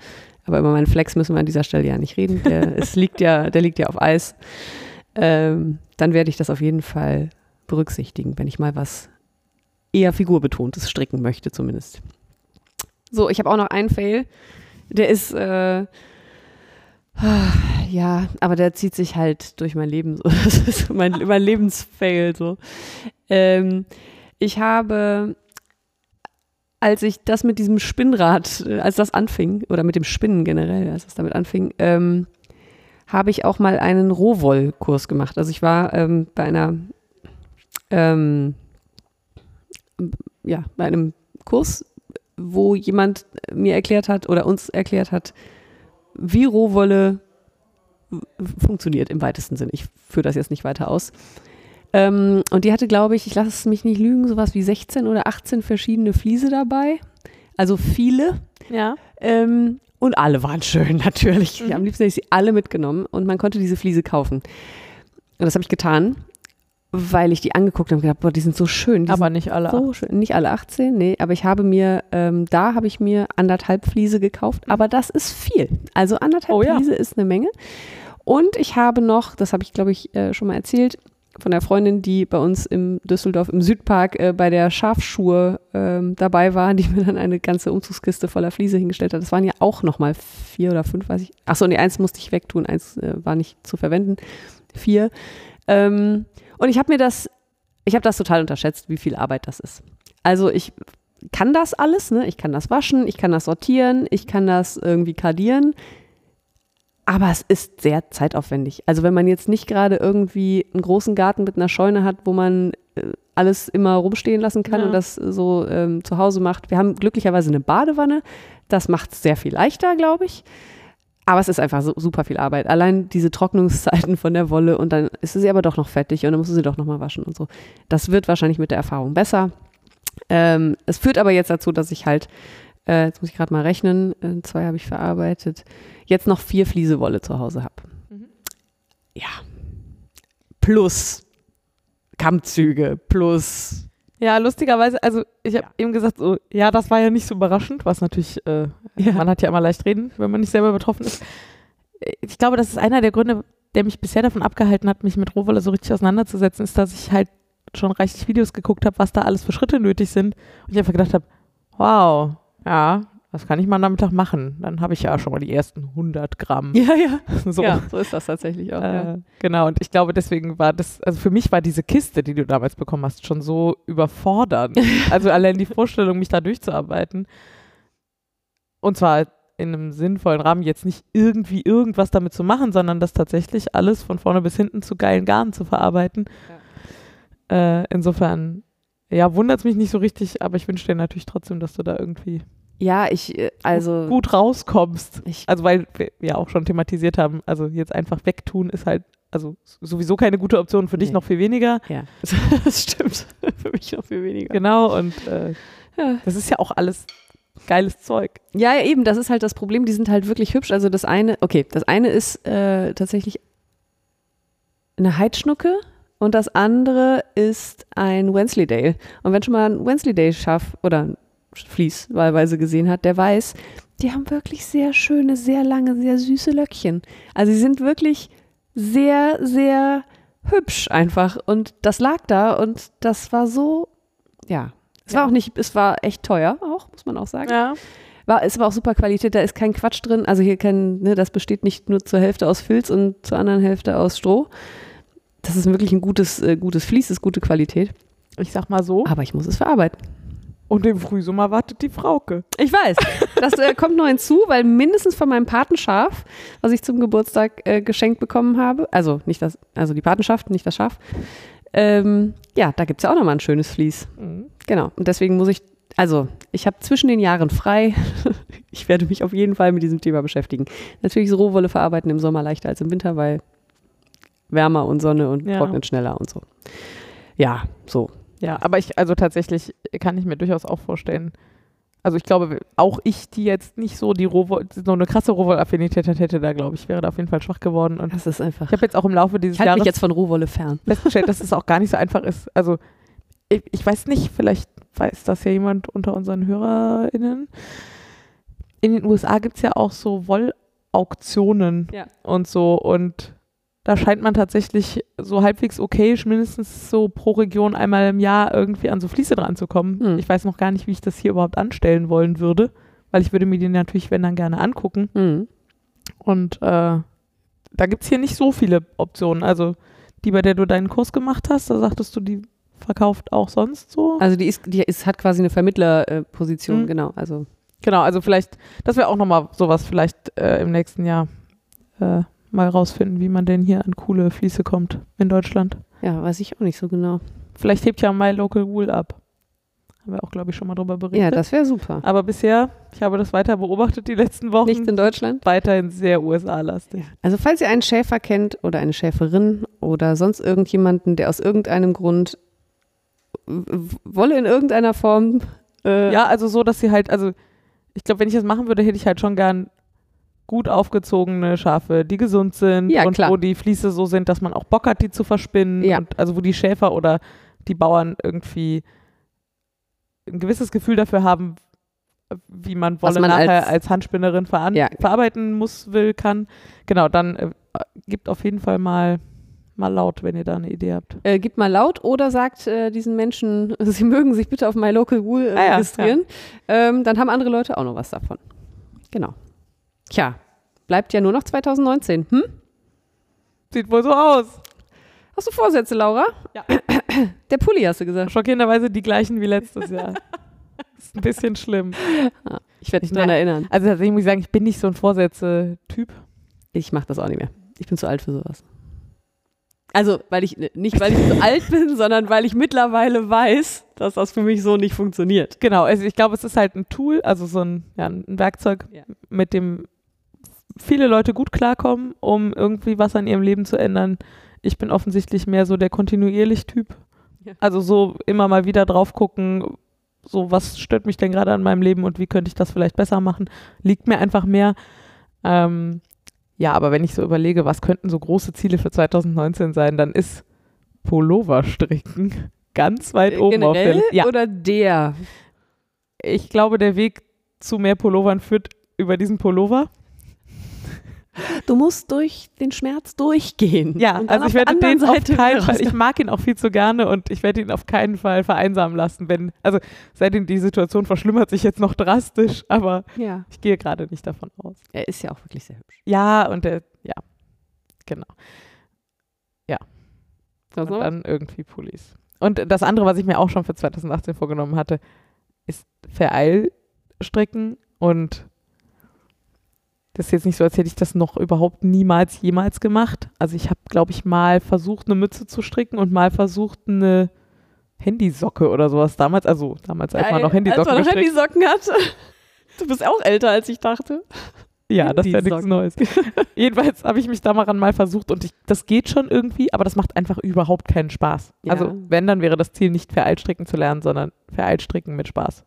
aber über meinen Flex müssen wir an dieser Stelle ja nicht reden. Der, es liegt ja, der liegt ja auf Eis. Ähm, dann werde ich das auf jeden Fall berücksichtigen, wenn ich mal was eher figurbetontes stricken möchte, zumindest. So, ich habe auch noch einen Fail. Der ist, äh, Ja, aber der zieht sich halt durch mein Leben so. Das ist mein, mein Lebensfail so. Ähm, ich habe, als ich das mit diesem Spinnrad, äh, als das anfing, oder mit dem Spinnen generell, als das damit anfing, ähm, habe ich auch mal einen Rohwollkurs gemacht. Also ich war ähm, bei einer, ähm, ja, bei einem Kurs, wo jemand mir erklärt hat oder uns erklärt hat, wie Rohwolle funktioniert im weitesten Sinn. Ich führe das jetzt nicht weiter aus. Ähm, und die hatte, glaube ich, ich lasse es mich nicht lügen, sowas wie 16 oder 18 verschiedene Fliese dabei. Also viele. Ja. Ähm, und alle waren schön, natürlich. Mhm. Am liebsten hätte ich sie alle mitgenommen und man konnte diese Fliese kaufen. Und das habe ich getan, weil ich die angeguckt habe und gedacht, boah, die sind so schön. Die Aber nicht alle. so schön. Nicht alle 18, nee, aber ich habe mir, ähm, da habe ich mir anderthalb Fliese gekauft, aber das ist viel. Also anderthalb Oh ja. Fliese ist eine Menge. Und ich habe noch, das habe ich glaube ich äh, schon mal erzählt, von der Freundin, die bei uns im Düsseldorf im Südpark äh, bei der Schafschuhe ähm, dabei war, die mir dann eine ganze Umzugskiste voller Fliese hingestellt hat. Das waren ja auch noch mal vier oder fünf, weiß ich. Achso, nee, eins musste ich wegtun, eins äh, war nicht zu verwenden. Vier. Ähm, und ich habe mir das, ich habe das total unterschätzt, wie viel Arbeit das ist. Also ich kann das alles, ne? Ich kann das waschen, ich kann das sortieren, ich kann das irgendwie kardieren. Aber es ist sehr zeitaufwendig. Also wenn man jetzt nicht gerade irgendwie einen großen Garten mit einer Scheune hat, wo man äh, alles immer rumstehen lassen kann Ja. und das so ähm, zu Hause macht. Wir haben glücklicherweise eine Badewanne. Das macht es sehr viel leichter, glaube ich. Aber es ist einfach so, super viel Arbeit. Allein diese Trocknungszeiten von der Wolle und dann ist sie aber doch noch fettig und dann musst du sie doch nochmal waschen und so. Das wird wahrscheinlich mit der Erfahrung besser. Ähm, es führt aber jetzt dazu, dass ich halt, äh, jetzt muss ich gerade mal rechnen, äh, zwei habe ich verarbeitet, jetzt noch vier Fliesewolle zu Hause habe. Mhm. Ja. Plus Kammzüge, plus. Ja, lustigerweise, also ich habe eben gesagt, so, ja, das war ja nicht so überraschend, was natürlich, äh, Ja. man hat ja immer leicht reden, wenn man nicht selber betroffen ist. Ich glaube, das ist einer der Gründe, der mich bisher davon abgehalten hat, mich mit Rohwolle so richtig auseinanderzusetzen, ist, dass ich halt schon reichlich Videos geguckt habe, was da alles für Schritte nötig sind. Und ich einfach gedacht habe, wow, ja, was kann ich mal am Nachmittag machen? Dann habe ich ja schon mal die ersten 100 Gramm. Ja, ja. So. Ja, so ist das tatsächlich auch. ja. Äh, genau, und ich glaube, deswegen war das, also für mich war diese Kiste, die du damals bekommen hast, schon so überfordernd. also allein die Vorstellung, mich da durchzuarbeiten. Und zwar in einem sinnvollen Rahmen, jetzt nicht irgendwie irgendwas damit zu machen, sondern das tatsächlich alles von vorne bis hinten zu geilen Garn zu verarbeiten. Äh, insofern, ja, wundert es mich nicht so richtig, aber ich wünsche dir natürlich trotzdem, dass du da irgendwie Ja, ich, äh, also. gut rauskommst. Ich, Also weil wir ja auch schon thematisiert haben, also jetzt einfach wegtun ist halt also sowieso keine gute Option, für dich Nee. noch viel weniger. ja, das stimmt. Für mich noch viel weniger. Genau, und äh, Ja. das ist ja auch alles geiles Zeug. Ja, ja, eben, das ist halt das Problem, die sind halt wirklich hübsch. Also das eine, okay, das eine ist äh, tatsächlich eine Heidschnucke und das andere ist ein Wensleydale. Und wenn schon mal ein Wensleydale Schaf oder Vlies wahlweise gesehen hat, der weiß, die haben wirklich sehr schöne, sehr lange, sehr süße Löckchen. Also sie sind wirklich sehr, sehr hübsch einfach. Und das lag da und das war so, ja. Es war Ja. auch nicht, es war echt teuer auch, muss man auch sagen. Ja. War, ist aber auch super Qualität, da ist kein Quatsch drin. Also hier kein, ne, das besteht nicht nur zur Hälfte aus Filz und zur anderen Hälfte aus Stroh. Das ist wirklich ein gutes, äh, gutes Vlies, ist gute Qualität. Ich sag mal so. Aber ich muss es verarbeiten. Und im Frühsommer wartet die Frauke. Ich weiß. Das äh, kommt noch hinzu, weil mindestens von meinem Patenschaf, was ich zum Geburtstag äh, geschenkt bekommen habe, also nicht das, also die Patenschaft, nicht das Schaf, ähm, ja, da gibt es ja auch nochmal ein schönes Vlies. Mhm. Genau. Und deswegen muss ich, also ich habe zwischen den Jahren frei. ich werde mich auf jeden Fall mit diesem Thema beschäftigen. Natürlich ist Rohwolle verarbeiten im Sommer leichter als im Winter, weil wärmer und Sonne und Ja. trocknet schneller und so. Ja, so. Ja, aber ich, also tatsächlich kann ich mir durchaus auch vorstellen, also ich glaube, auch ich, die jetzt nicht so die Rohwoll, so eine krasse Rohwoll-Affinität hat, hätte da, glaube ich, wäre da auf jeden Fall schwach geworden. Und Das ist einfach. ich habe jetzt auch im Laufe dieses Ich halte Jahres mich jetzt von Rohwolle fern. festgestellt, dass es auch gar nicht so einfach ist. Also ich, ich weiß nicht, vielleicht weiß das ja jemand unter unseren HörerInnen. In den USA gibt es ja auch so Wollauktionen Ja. und so und da scheint man tatsächlich so halbwegs okay, mindestens so pro Region einmal im Jahr irgendwie an so Fließe dran zu kommen. Hm. Ich weiß noch gar nicht, wie ich das hier überhaupt anstellen wollen würde, weil ich würde mir die natürlich, wenn dann gerne angucken. Mhm. Und äh, da gibt es hier nicht so viele Optionen. Also die, bei der du deinen Kurs gemacht hast, da sagtest du, die verkauft auch sonst so. Also die ist, die ist, hat quasi eine Vermittlerposition, Mhm. genau. Also Genau, also vielleicht, das wäre auch nochmal sowas, vielleicht äh, im nächsten Jahr äh, mal rausfinden, wie man denn hier an coole Fließe kommt in Deutschland. ja, weiß ich auch nicht so genau. Vielleicht hebt ja My Local Wool ab. Haben wir auch, glaube ich, schon mal drüber berichtet. Ja, das wäre super. Aber bisher, ich habe das weiter beobachtet die letzten Wochen, Nicht in Deutschland? weiterhin sehr USA-lastig. Also falls ihr einen Schäfer kennt oder eine Schäferin oder sonst irgendjemanden, der aus irgendeinem Grund wolle in irgendeiner Form äh, Ja, also so, dass sie halt, also ich glaube, wenn ich das machen würde, hätte ich halt schon gern gut aufgezogene Schafe, die gesund sind Ja, und klar. wo die Fließe so sind, dass man auch Bock hat, die zu verspinnen. Ja. Und also wo die Schäfer oder die Bauern irgendwie ein gewisses Gefühl dafür haben, wie man Wolle man nachher als- als, Handspinnerin veran Ja. verarbeiten muss, will, kann. Genau, dann äh, gibt auf jeden Fall mal, mal laut, wenn ihr da eine Idee habt. äh, gibt mal laut oder sagt äh, diesen Menschen, sie mögen sich bitte auf My Local Wool äh, Ah ja, registrieren. Ähm, dann haben andere Leute auch noch was davon. Genau. Tja, bleibt ja nur noch 2019. Hm? Sieht wohl so aus. Hast du Vorsätze, Laura? Ja. Der Pulli hast du gesagt. Schockierenderweise die gleichen wie letztes Jahr. ist ein bisschen schlimm. Ich werde dich Nein. daran erinnern. Also tatsächlich muss ich sagen, ich bin nicht so ein Vorsätze-Typ. Ich mache das auch nicht mehr. Ich bin zu alt für sowas. Also, weil ich nicht, weil ich zu alt bin, sondern weil ich mittlerweile weiß, dass das für mich so nicht funktioniert. Genau, also ich glaube, es ist halt ein Tool, also so ein, ja, ein Werkzeug, Ja. mit dem viele Leute gut klarkommen, um irgendwie was an ihrem Leben zu ändern. Ich bin offensichtlich mehr so der kontinuierlich Typ. Ja. Also so immer mal wieder drauf gucken, so was stört mich denn gerade an meinem Leben und wie könnte ich das vielleicht besser machen. Liegt mir einfach mehr. Ähm, ja, aber wenn ich so überlege, was könnten so große Ziele für 2019 sein, dann ist Pullover stricken ganz weit oben auf der Generell Liste. Ja, oder der? ich glaube, der Weg zu mehr Pullovern führt über diesen Pullover. Du musst durch den Schmerz durchgehen. Ja, also auf ich werde den auf Seite keinen wieder Fall, ich mag ihn auch viel zu gerne und ich werde ihn auf keinen Fall vereinsamen lassen, wenn, also seitdem die Situation verschlimmert sich jetzt noch drastisch, aber Ja, ich gehe gerade nicht davon aus. er ist ja auch wirklich sehr hübsch. Ja, und der, ja, genau. Sonst Und dann irgendwie Pullis. Und das andere, was ich mir auch schon für 2018 vorgenommen hatte, ist Vereilstricken und das ist jetzt nicht so, als hätte ich das noch überhaupt niemals jemals gemacht. Also ich habe, glaube ich, mal versucht, eine Mütze zu stricken und mal versucht, eine Handysocke oder sowas damals, also damals, als man noch Handysocken Als man noch Handysocken hatte. Du bist auch älter, als ich dachte. Ja, das wäre nichts Handysocken. Neues. Jedenfalls habe ich mich daran mal versucht und ich, das geht schon irgendwie, aber das macht einfach überhaupt keinen Spaß. Ja. Also wenn, dann wäre das Ziel nicht Vereilstricken zu lernen, sondern Vereilstricken mit Spaß.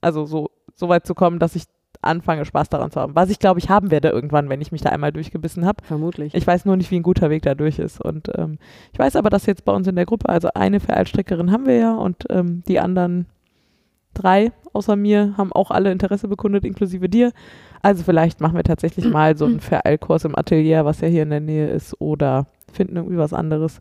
Also so, so weit zu kommen, dass ich anfange, Spaß daran zu haben. Was ich glaube, ich haben werde irgendwann, wenn ich mich da einmal durchgebissen habe. Vermutlich. Ich weiß nur nicht, wie ein guter Weg da durch ist. Und ähm, ich weiß aber, dass jetzt bei uns in der Gruppe, also eine Vereilstrickerin haben wir ja und ähm, die anderen drei außer mir haben auch alle Interesse bekundet, inklusive dir. Also vielleicht machen wir tatsächlich mal so einen Vereilkurs im Atelier, was ja hier in der Nähe ist, oder finden irgendwie was anderes.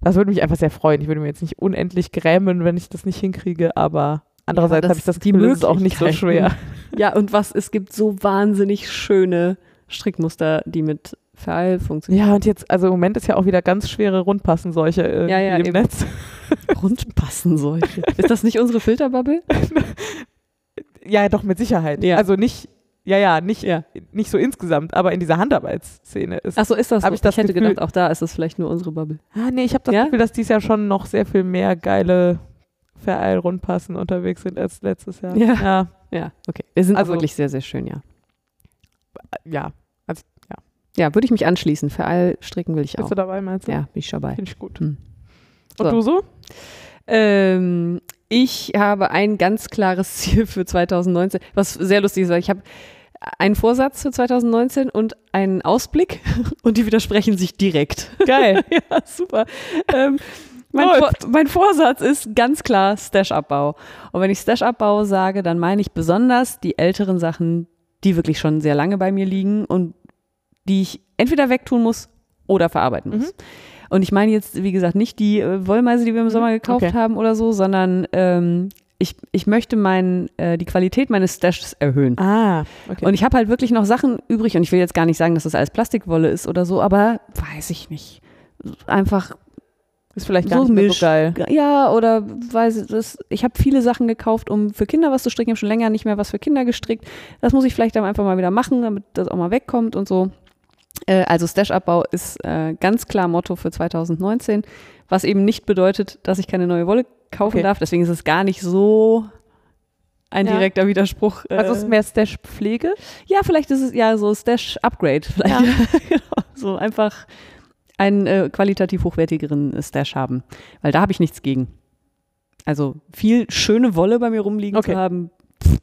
Das würde mich einfach sehr freuen. Ich würde mir jetzt nicht unendlich grämen, wenn ich das nicht hinkriege, aber andererseits das- habe ich das Gefühl, es ist auch nicht so schwer. Ja, und was, es gibt so wahnsinnig schöne Strickmuster, die mit Vereil funktionieren. Ja, und jetzt, also im Moment ist ja auch wieder ganz schwere Rundpassenseuche irgendwie Ja, ja, im eben. Netz. Rund passen solche. Ist das nicht unsere Filterbubble? Ja, doch, mit Sicherheit. Ja. Also nicht, ja, ja, nicht, Ja. nicht so insgesamt, aber in dieser Handarbeitsszene ist. Ach so, ist das so? ich das hätte Gefühl- gedacht, auch da ist es vielleicht nur unsere Bubble. ah, nee, ich habe das Ja? Gefühl, dass dies Jahr schon noch sehr viel mehr geile Vereil-Rundpassen unterwegs sind als letztes Jahr. Ja. Ja. Ja, okay. Wir sind Also- auch wirklich sehr, sehr schön, ja. ja. Ja, würde ich mich anschließen. Vereil stricken will ich Bist auch. du dabei, meinst du? Ja, bin ich dabei. Finde ich gut. Hm. Und So. du so? Ähm, ich habe ein ganz klares Ziel für 2019, was sehr lustig ist, weil ich habe einen Vorsatz für 2019 und einen Ausblick und die widersprechen sich direkt. Geil. ja, super. Ähm, mein, Vor mein Vorsatz ist ganz klar Stash-Abbau. Und wenn ich Stash-Abbau sage, dann meine ich besonders die älteren Sachen, die wirklich schon sehr lange bei mir liegen und die ich entweder wegtun muss oder verarbeiten muss. Mhm. Und ich meine jetzt, wie gesagt, nicht die äh, Wollmeise, die wir im Sommer gekauft okay. haben oder so, sondern ähm, ich, ich möchte mein, äh, die Qualität meines Stashes erhöhen. Ah, okay. Und ich habe halt wirklich noch Sachen übrig und ich will jetzt gar nicht sagen, dass das alles Plastikwolle ist oder so, aber weiß ich nicht. Einfach ist vielleicht gar so nicht Misch. so geil. Ja, oder weiß ich, das, ich habe viele Sachen gekauft, um für Kinder was zu stricken. Ich habe schon länger nicht mehr was für Kinder gestrickt. Das muss ich vielleicht dann einfach mal wieder machen, damit das auch mal wegkommt und so. Äh, also Stash-Abbau ist äh, ganz klar Motto für 2019, was eben nicht bedeutet, dass ich keine neue Wolle kaufen Okay. darf. Deswegen ist es gar nicht so ein Ja. direkter Widerspruch. Äh, Also es ist mehr Stash-Pflege. ja, vielleicht ist es ja so Stash-Upgrade. Vielleicht. Ja. genau. So einfach einen äh, qualitativ hochwertigeren äh, Stash haben. Weil da habe ich nichts gegen. Also viel schöne Wolle bei mir rumliegen Okay. zu haben.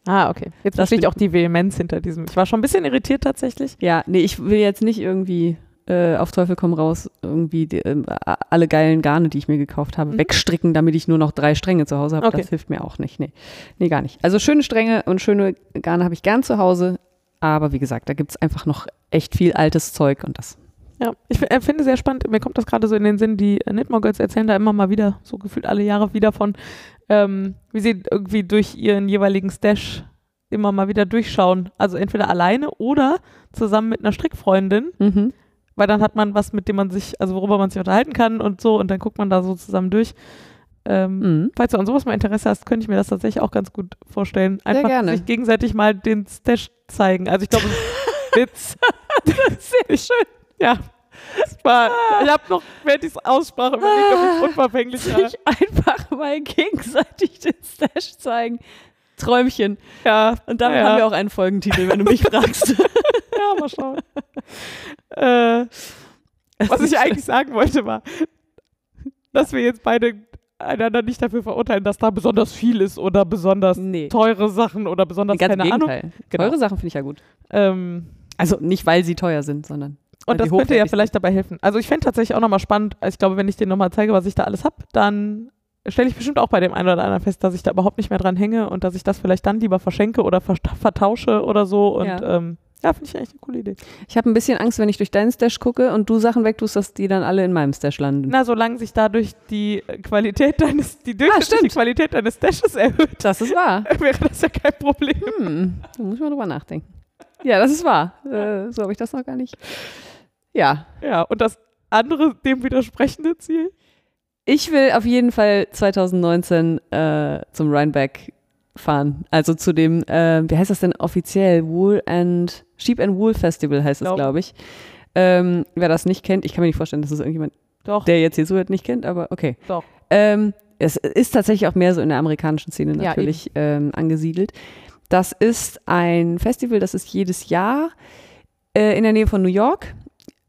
Ah, okay. Jetzt Das verstehe ich auch die Vehemenz hinter diesem. Ich war schon ein bisschen irritiert tatsächlich. Ja, nee, ich will jetzt nicht irgendwie äh, auf Teufel komm raus irgendwie die, a- alle geilen Garne, die ich mir gekauft habe, Mhm. wegstricken, damit ich nur noch drei Stränge zu Hause habe. Okay. Das hilft mir auch nicht. Nee. nee, gar nicht. Also schöne Stränge und schöne Garne habe ich gern zu Hause. Aber wie gesagt, da gibt es einfach noch echt viel altes Zeug und das. Ja, ich äh, finde sehr spannend. Mir kommt das gerade so in den Sinn, die äh, Knitmore Girls erzählen da immer mal wieder, so gefühlt alle Jahre wieder von, ähm, wie sie irgendwie durch ihren jeweiligen Stash immer mal wieder durchschauen. Also entweder alleine oder zusammen mit einer Strickfreundin, Mhm. weil dann hat man was, mit dem man sich, also worüber man sich unterhalten kann und so und dann guckt man da so zusammen durch. Ähm, Mhm. Falls du an sowas mal Interesse hast, könnte ich mir das tatsächlich auch ganz gut vorstellen. Einfach gerne. sich gegenseitig mal den Stash zeigen. Also ich glaube, Witz. Sehr schön. Ja. War, ich habe noch, während ich es aussprach, überlegt, ob ich unverfänglich war. Sich einfach mal gegenseitig den Stash zeigen. Träumchen. Ja, Und damit ja. haben wir auch einen Folgentitel, wenn du mich fragst. Ja, mal schauen. äh, was ich eigentlich sagen wollte, war, dass wir jetzt beide einander nicht dafür verurteilen, dass da besonders viel ist oder besonders Nee. teure Sachen oder besonders keine Ahnung. Gegenteil. Genau. Teure Sachen finde ich ja gut. Ähm, Also nicht, weil sie teuer sind, sondern. Und das könnte ja vielleicht dabei helfen. Also ich fände tatsächlich auch nochmal spannend, also ich glaube, wenn ich dir nochmal zeige, was ich da alles habe, dann stelle ich bestimmt auch bei dem einen oder anderen fest, dass ich da überhaupt nicht mehr dran hänge und dass ich das vielleicht dann lieber verschenke oder verta- vertausche oder so. Und Ja. ähm, ja, finde ich eigentlich eine coole Idee. Ich habe ein bisschen Angst, wenn ich durch deinen Stash gucke und du Sachen wegtust, dass die dann alle in meinem Stash landen. Na, solange sich dadurch die Qualität deines, die durchschnittliche stimmt. Qualität deines Stashes erhöht, das ist wahr. wäre das ja kein Problem. Hm, da muss ich mal drüber nachdenken. Ja, das ist wahr. Äh, so habe ich das noch gar nicht. Ja, Ja, und das andere, dem widersprechende Ziel? ich will auf jeden Fall 2019 äh, zum Rhinebeck fahren. Also zu dem, äh, wie heißt das denn offiziell? Wool and Sheep and Wool Festival heißt es, Glaub- glaube ich. Ähm, wer das nicht kennt, ich kann mir nicht vorstellen, dass es irgendjemand, Doch, der jetzt hier zuhört, nicht kennt, aber okay. doch. Ähm, es ist tatsächlich auch mehr so in der amerikanischen Szene Ja, natürlich ähm, angesiedelt. Das ist ein Festival, das ist jedes Jahr äh, in der Nähe von New York.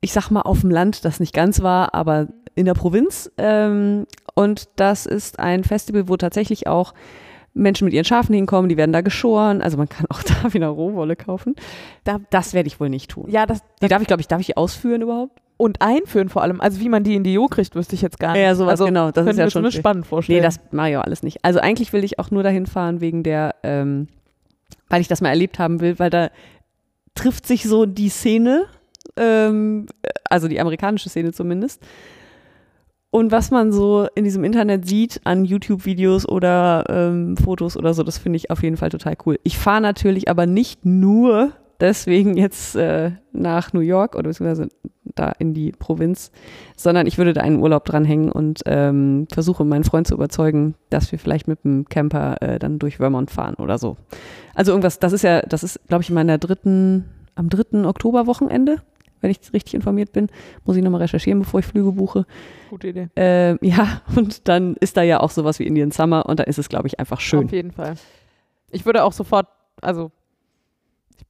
Ich sag mal auf dem Land, das nicht ganz war, aber in der Provinz. Ähm, und das ist ein Festival, wo tatsächlich auch Menschen mit ihren Schafen hinkommen, die werden da geschoren. Also man kann auch da wieder Rohwolle kaufen. Da- das werde ich wohl nicht tun. Ja, das, Die darf ich, glaube ich, darf ich die ausführen überhaupt? und einführen vor allem. Also wie man die in die Jo kriegt, wüsste ich jetzt gar nicht. Ja, sowas, also, genau. Das ist ja mir schon schwierig. spannend vorstellen. Nee, das mache ich auch alles nicht. Also eigentlich will ich auch nur dahin fahren wegen der, ähm, weil ich das mal erlebt haben will, weil da trifft sich so die Szene, ähm, also die amerikanische Szene zumindest. Und was man so in diesem Internet sieht an YouTube-Videos oder ähm, Fotos oder so, das finde ich auf jeden Fall total cool. Ich fahre natürlich aber nicht nur deswegen jetzt äh, nach New York oder beziehungsweise da in die Provinz, sondern ich würde da einen Urlaub dranhängen und ähm, versuche meinen Freund zu überzeugen, dass wir vielleicht mit dem Camper äh, dann durch Vermont fahren oder so. Also irgendwas, das ist ja, das ist, glaube ich, in meiner dritten, am dritten Oktoberwochenende, wenn ich richtig informiert bin. Muss ich nochmal recherchieren, bevor ich Flüge buche. Gute Idee. Ähm, ja, und dann ist da ja auch sowas wie Indian Summer und da ist es, glaube ich, einfach schön. Auf jeden Fall. Ich würde auch sofort, also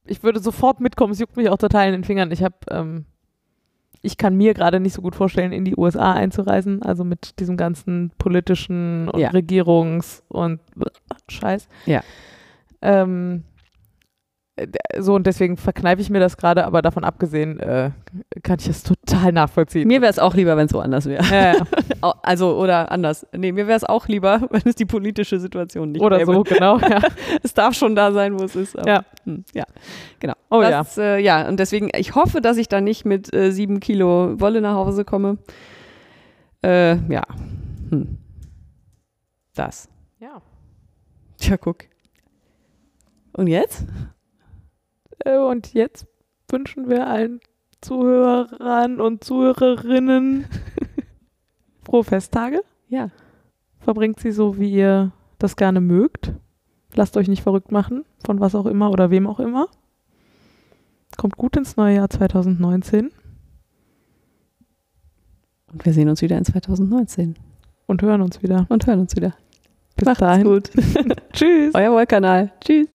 ich, würde sofort mitkommen. Es juckt mich auch total in den Fingern. Ich habe, ähm, ich kann mir gerade nicht so gut vorstellen, in die USA einzureisen. Also mit diesem ganzen politischen und Ja. Regierungs- und Scheiß. Ja. Ähm, äh, so und deswegen verkneife ich mir das gerade, aber davon abgesehen äh, kann ich es total nachvollziehen. Mir wäre es auch lieber, wenn es so anders wäre. ja, ja. Also, oder anders. Nee, mir wäre es auch lieber, wenn es die politische Situation nicht Oder gäbe. so, genau. Ja. Es darf schon da sein, wo es ist. aber- Ja. Hm, ja, genau. Oh das, Äh, ja, und deswegen, ich hoffe, dass ich da nicht mit äh, sieben Kilo Wolle nach Hause komme. Äh, ja. Hm. Das. ja. Tja, guck. Und jetzt? Äh, Und jetzt wünschen wir allen Zuhörern und Zuhörerinnen frohe Festtage. Ja. Verbringt sie so, wie ihr das gerne mögt. Lasst euch nicht verrückt machen, von was auch immer oder wem auch immer. Kommt gut ins neue Jahr 2019 Und wir sehen uns wieder in 2019 und hören uns wieder. und hören uns wieder. Bis Macht's dahin. gut. Tschüss. Euer Wollkanal. Tschüss.